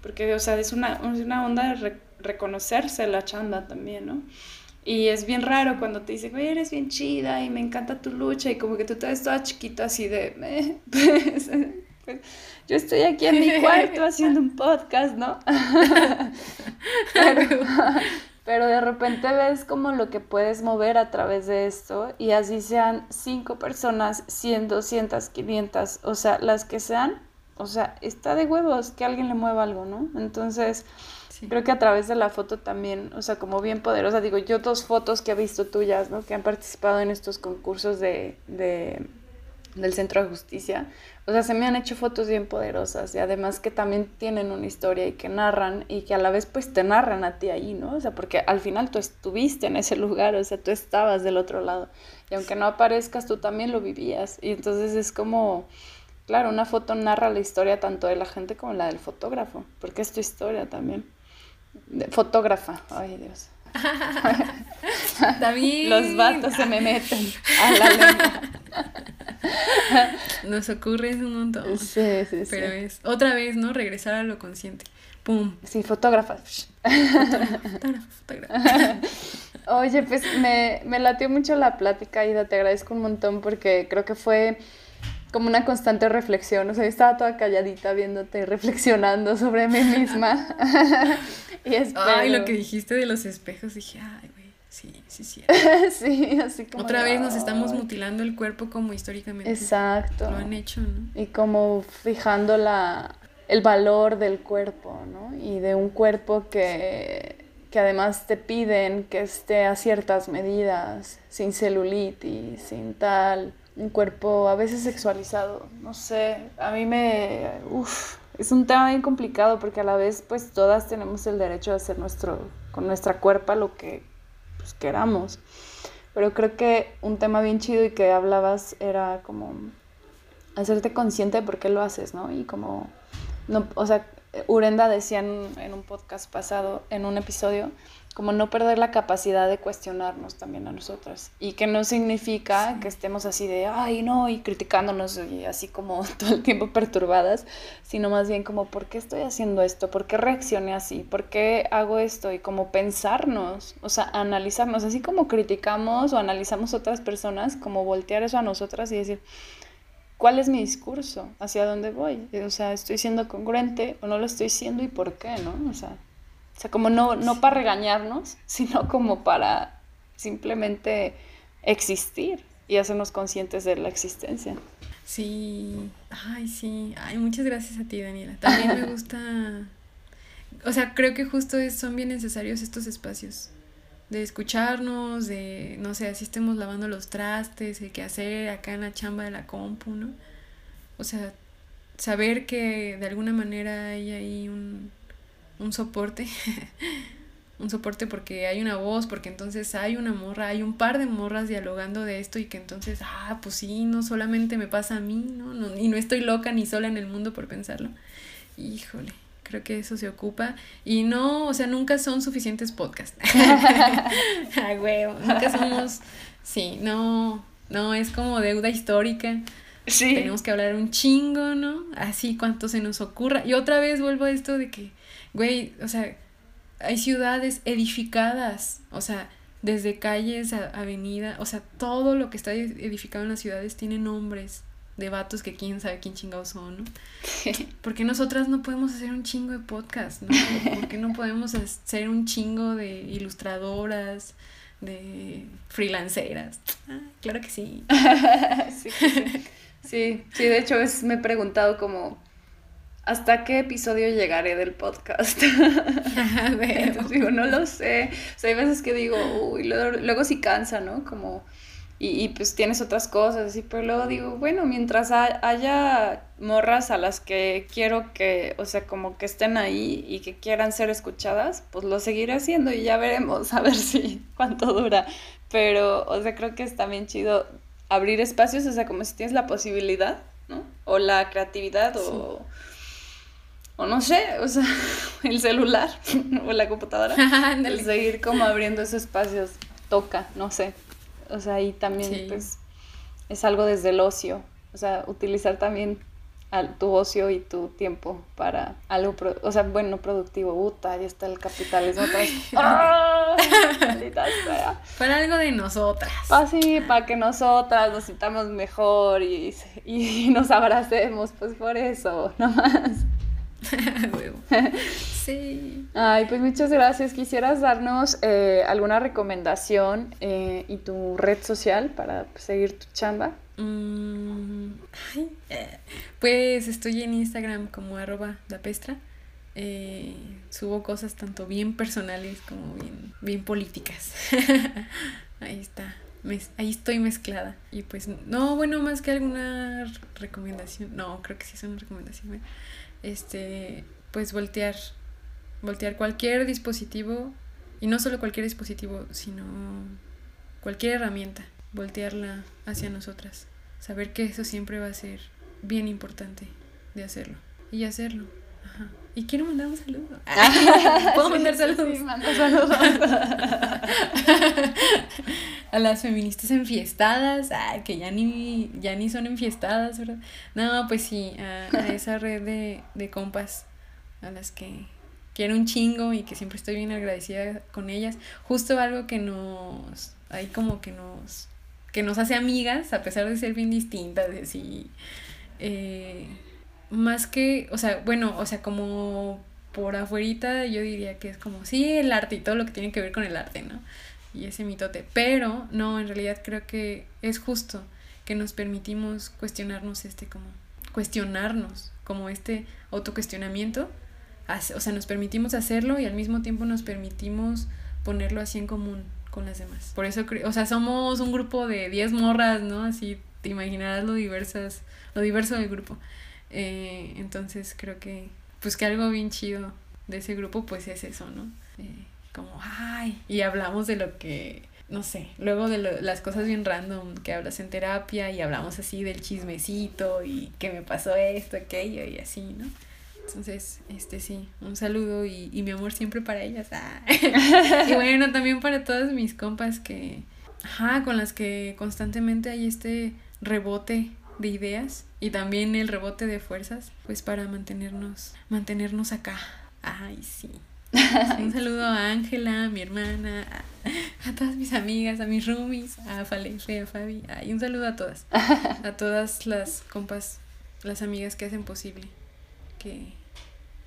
porque, o sea, es una, es una onda de reconocerse la chanda también, ¿no? Y es bien raro cuando te dicen, oye, eres bien chida y me encanta tu lucha y como que tú te ves toda chiquita así de, pues, pues, yo estoy aquí en mi cuarto haciendo un podcast, ¿no? pero, pero de repente ves como lo que puedes mover a través de esto y así sean cinco personas, 100, 200, 500, o sea, las que sean, o sea, está de huevos que alguien le mueva algo, ¿no? Entonces Creo que a través de la foto también, o sea, como bien poderosa, digo, yo dos fotos que he visto tuyas, ¿no? Que han participado en estos concursos de, de, del Centro de Justicia, o sea, se me han hecho fotos bien poderosas y además que también tienen una historia y que narran y que a la vez pues te narran a ti ahí, ¿no? O sea, porque al final tú estuviste en ese lugar, o sea, tú estabas del otro lado y aunque no aparezcas, tú también lo vivías y entonces es como... Claro, una foto narra la historia tanto de la gente como la del fotógrafo, porque es tu historia también. Fotógrafa, ay Dios. David. Los vatos se me meten a la lengua. Nos ocurre un montón. Sí, sí, sí. Pero es otra vez, ¿no? Regresar a lo consciente. Pum. Sí, fotógrafa. Fotógrafa, fotógrafa. Oye, pues me, me latió mucho la plática, Ida. Te agradezco un montón porque creo que fue como una constante reflexión. O sea, yo estaba toda calladita viéndote, reflexionando sobre mí misma. y espero... Ay, lo que dijiste de los espejos, dije, ay, güey, sí, sí, sí. sí, así como. Otra vez nos estamos mutilando el cuerpo como históricamente. Exacto. Lo han hecho, ¿no? Y como fijando la, el valor del cuerpo, ¿no? Y de un cuerpo que que además te piden que esté a ciertas medidas, sin celulitis, sin tal, un cuerpo a veces sexualizado, no sé, a mí me, uff, es un tema bien complicado porque a la vez pues todas tenemos el derecho de hacer nuestro, con nuestra cuerpa lo que pues, queramos, pero creo que un tema bien chido y que hablabas era como hacerte consciente de por qué lo haces, ¿no? Y como, no, o sea, Urenda decía en un podcast pasado, en un episodio, como no perder la capacidad de cuestionarnos también a nosotras. Y que no significa que estemos así de, ay, no, y criticándonos y así como todo el tiempo perturbadas, sino más bien como, ¿por qué estoy haciendo esto? ¿Por qué reaccioné así? ¿Por qué hago esto? Y como pensarnos, o sea, analizarnos, así como criticamos o analizamos otras personas, como voltear eso a nosotras y decir, ¿cuál es mi discurso? ¿Hacia dónde voy? O sea, ¿estoy siendo congruente o no lo estoy siendo y por qué, no? O sea, o sea, como no, no para regañarnos, sino como para simplemente existir y hacernos conscientes de la existencia. Sí, ay, sí, ay, muchas gracias a ti, Daniela. También me gusta, o sea, creo que justo son bien necesarios estos espacios de escucharnos, de, no sé, así estemos lavando los trastes, el qué hacer acá en la chamba de la compu, ¿no? O sea, saber que de alguna manera hay ahí un, un soporte, un soporte porque hay una voz, porque entonces hay una morra, hay un par de morras dialogando de esto y que entonces, ah, pues sí, no solamente me pasa a mí, ¿no? no y no estoy loca ni sola en el mundo por pensarlo. Híjole, creo que eso se ocupa. Y no, o sea, nunca son suficientes podcasts. Ay, huevo, nunca somos, sí, no, no, es como deuda histórica. Sí. Tenemos que hablar un chingo, ¿no? Así cuanto se nos ocurra. Y otra vez vuelvo a esto de que Güey, o sea, hay ciudades edificadas, o sea, desde calles a avenida, o sea, todo lo que está edificado en las ciudades tiene nombres de vatos que quién sabe quién chingados son, ¿no? Porque nosotras no podemos hacer un chingo de podcast, ¿no? Porque no podemos hacer un chingo de ilustradoras, de freelanceras. Ah, claro que sí. sí, sí. sí, de hecho es, me he preguntado como ¿hasta qué episodio llegaré del podcast? Entonces digo, no lo sé. O sea, hay veces que digo, uy, luego, luego sí cansa, ¿no? Como, y, y, pues tienes otras cosas, así, pero luego digo, bueno, mientras haya morras a las que quiero que, o sea, como que estén ahí y que quieran ser escuchadas, pues lo seguiré haciendo y ya veremos a ver si cuánto dura. Pero, o sea, creo que es también chido abrir espacios, o sea, como si tienes la posibilidad, ¿no? O la creatividad o o no sé, o sea, el celular o la computadora, el seguir como abriendo esos espacios toca, no sé. O sea, y también pues es algo desde el ocio, o sea, utilizar también tu ocio y tu tiempo para algo, o sea, bueno, productivo, puta, ahí está el capitalismo. ¡Ah! Para algo de nosotras. Así, para que nosotras nos sintamos mejor y, y nos abracemos, pues por eso, nomás. sí. Ay, pues muchas gracias. ¿Quisieras darnos eh, alguna recomendación eh, y tu red social para seguir tu chamba? Mm, eh, pues estoy en Instagram como arroba la pestra. subo cosas tanto bien personales como bien, bien políticas. Ahí está. ahí estoy mezclada. Y pues, no, bueno, más que alguna recomendación. No, creo que sí es una recomendación este, pues voltear, voltear cualquier dispositivo, y no solo cualquier dispositivo, sino cualquier herramienta, voltearla hacia nosotras. Saber que eso siempre va a ser bien importante de hacerlo. Y hacerlo. Y quiero mandar un saludo. ¿Puedo mandar saludos? saludos. a las feministas enfiestadas, que ya ni, ya ni son enfiestadas, ¿verdad? No, pues sí, a, esa red de, de compas a las que quiero un chingo y que siempre estoy bien agradecida con ellas. Justo algo que nos, ahí como que nos, que nos hace amigas, a pesar de ser bien distintas, así, eh, más que, o sea, bueno, o sea, como por afuerita yo diría que es como, sí, el arte y todo lo que tiene que ver con el arte, ¿no? y ese mitote. Pero no, en realidad creo que es justo que nos permitimos cuestionarnos este como, cuestionarnos como este autocuestionamiento. O sea, nos permitimos hacerlo y al mismo tiempo nos permitimos ponerlo así en común con las demás. Por eso, o sea, somos un grupo de 10 morras, ¿no? Así te imaginarás lo diversas, lo diverso del grupo. Eh, entonces creo que, pues que algo bien chido de ese grupo, pues es eso, ¿no? Eh, como, ay, y hablamos de lo que, no sé, luego de las cosas bien random que hablas en terapia y hablamos así del chismecito y que me pasó esto, aquello y así, ¿no? Entonces, este sí, un saludo y, y mi amor siempre para ellas. Ah. y bueno, también para todas mis compas que, ajá, con las que constantemente hay este rebote de ideas y también el rebote de fuerzas, pues para mantenernos, mantenernos acá. Ay, sí. Un saludo a Ángela, mi hermana, a, todas mis amigas, a mis roomies, a Falefe, a Fabi, y un saludo a todas, a todas las compas, las amigas que hacen posible que,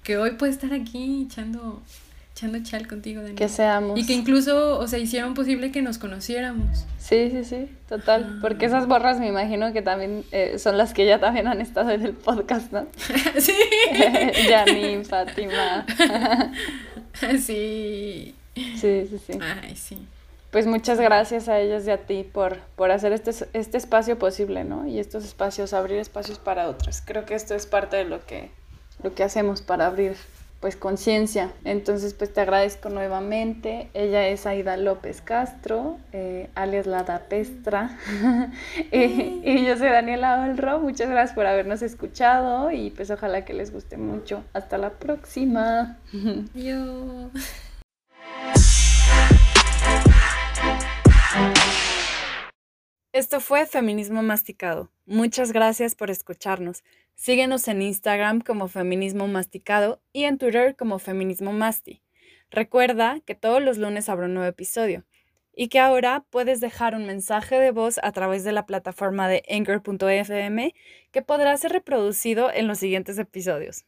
que hoy puede estar aquí echando echando chal contigo, Daniel. Que seamos. Y que incluso, o sea, hicieron posible que nos conociéramos. Sí, sí, sí, total. Porque esas borras me imagino que también eh, son las que ya también han estado en el podcast, ¿no? sí. Janine, Fátima. sí. Sí, sí, sí. Ay, sí. Pues muchas gracias a ellas y a ti por, por hacer este, este espacio posible, ¿no? Y estos espacios, abrir espacios para otras. Creo que esto es parte de lo que, lo que hacemos para abrir pues conciencia. Entonces pues te agradezco nuevamente. Ella es Aida López Castro, eh, alias La y, y, yo soy Daniela Olro. Muchas gracias por habernos escuchado y pues ojalá que les guste mucho. Hasta la próxima. Yo. Esto fue Feminismo Masticado. Muchas gracias por escucharnos. Síguenos en Instagram como Feminismo Masticado y en Twitter como Feminismo Masti. Recuerda que todos los lunes habrá un nuevo episodio y que ahora puedes dejar un mensaje de voz a través de la plataforma de anchor.fm que podrá ser reproducido en los siguientes episodios.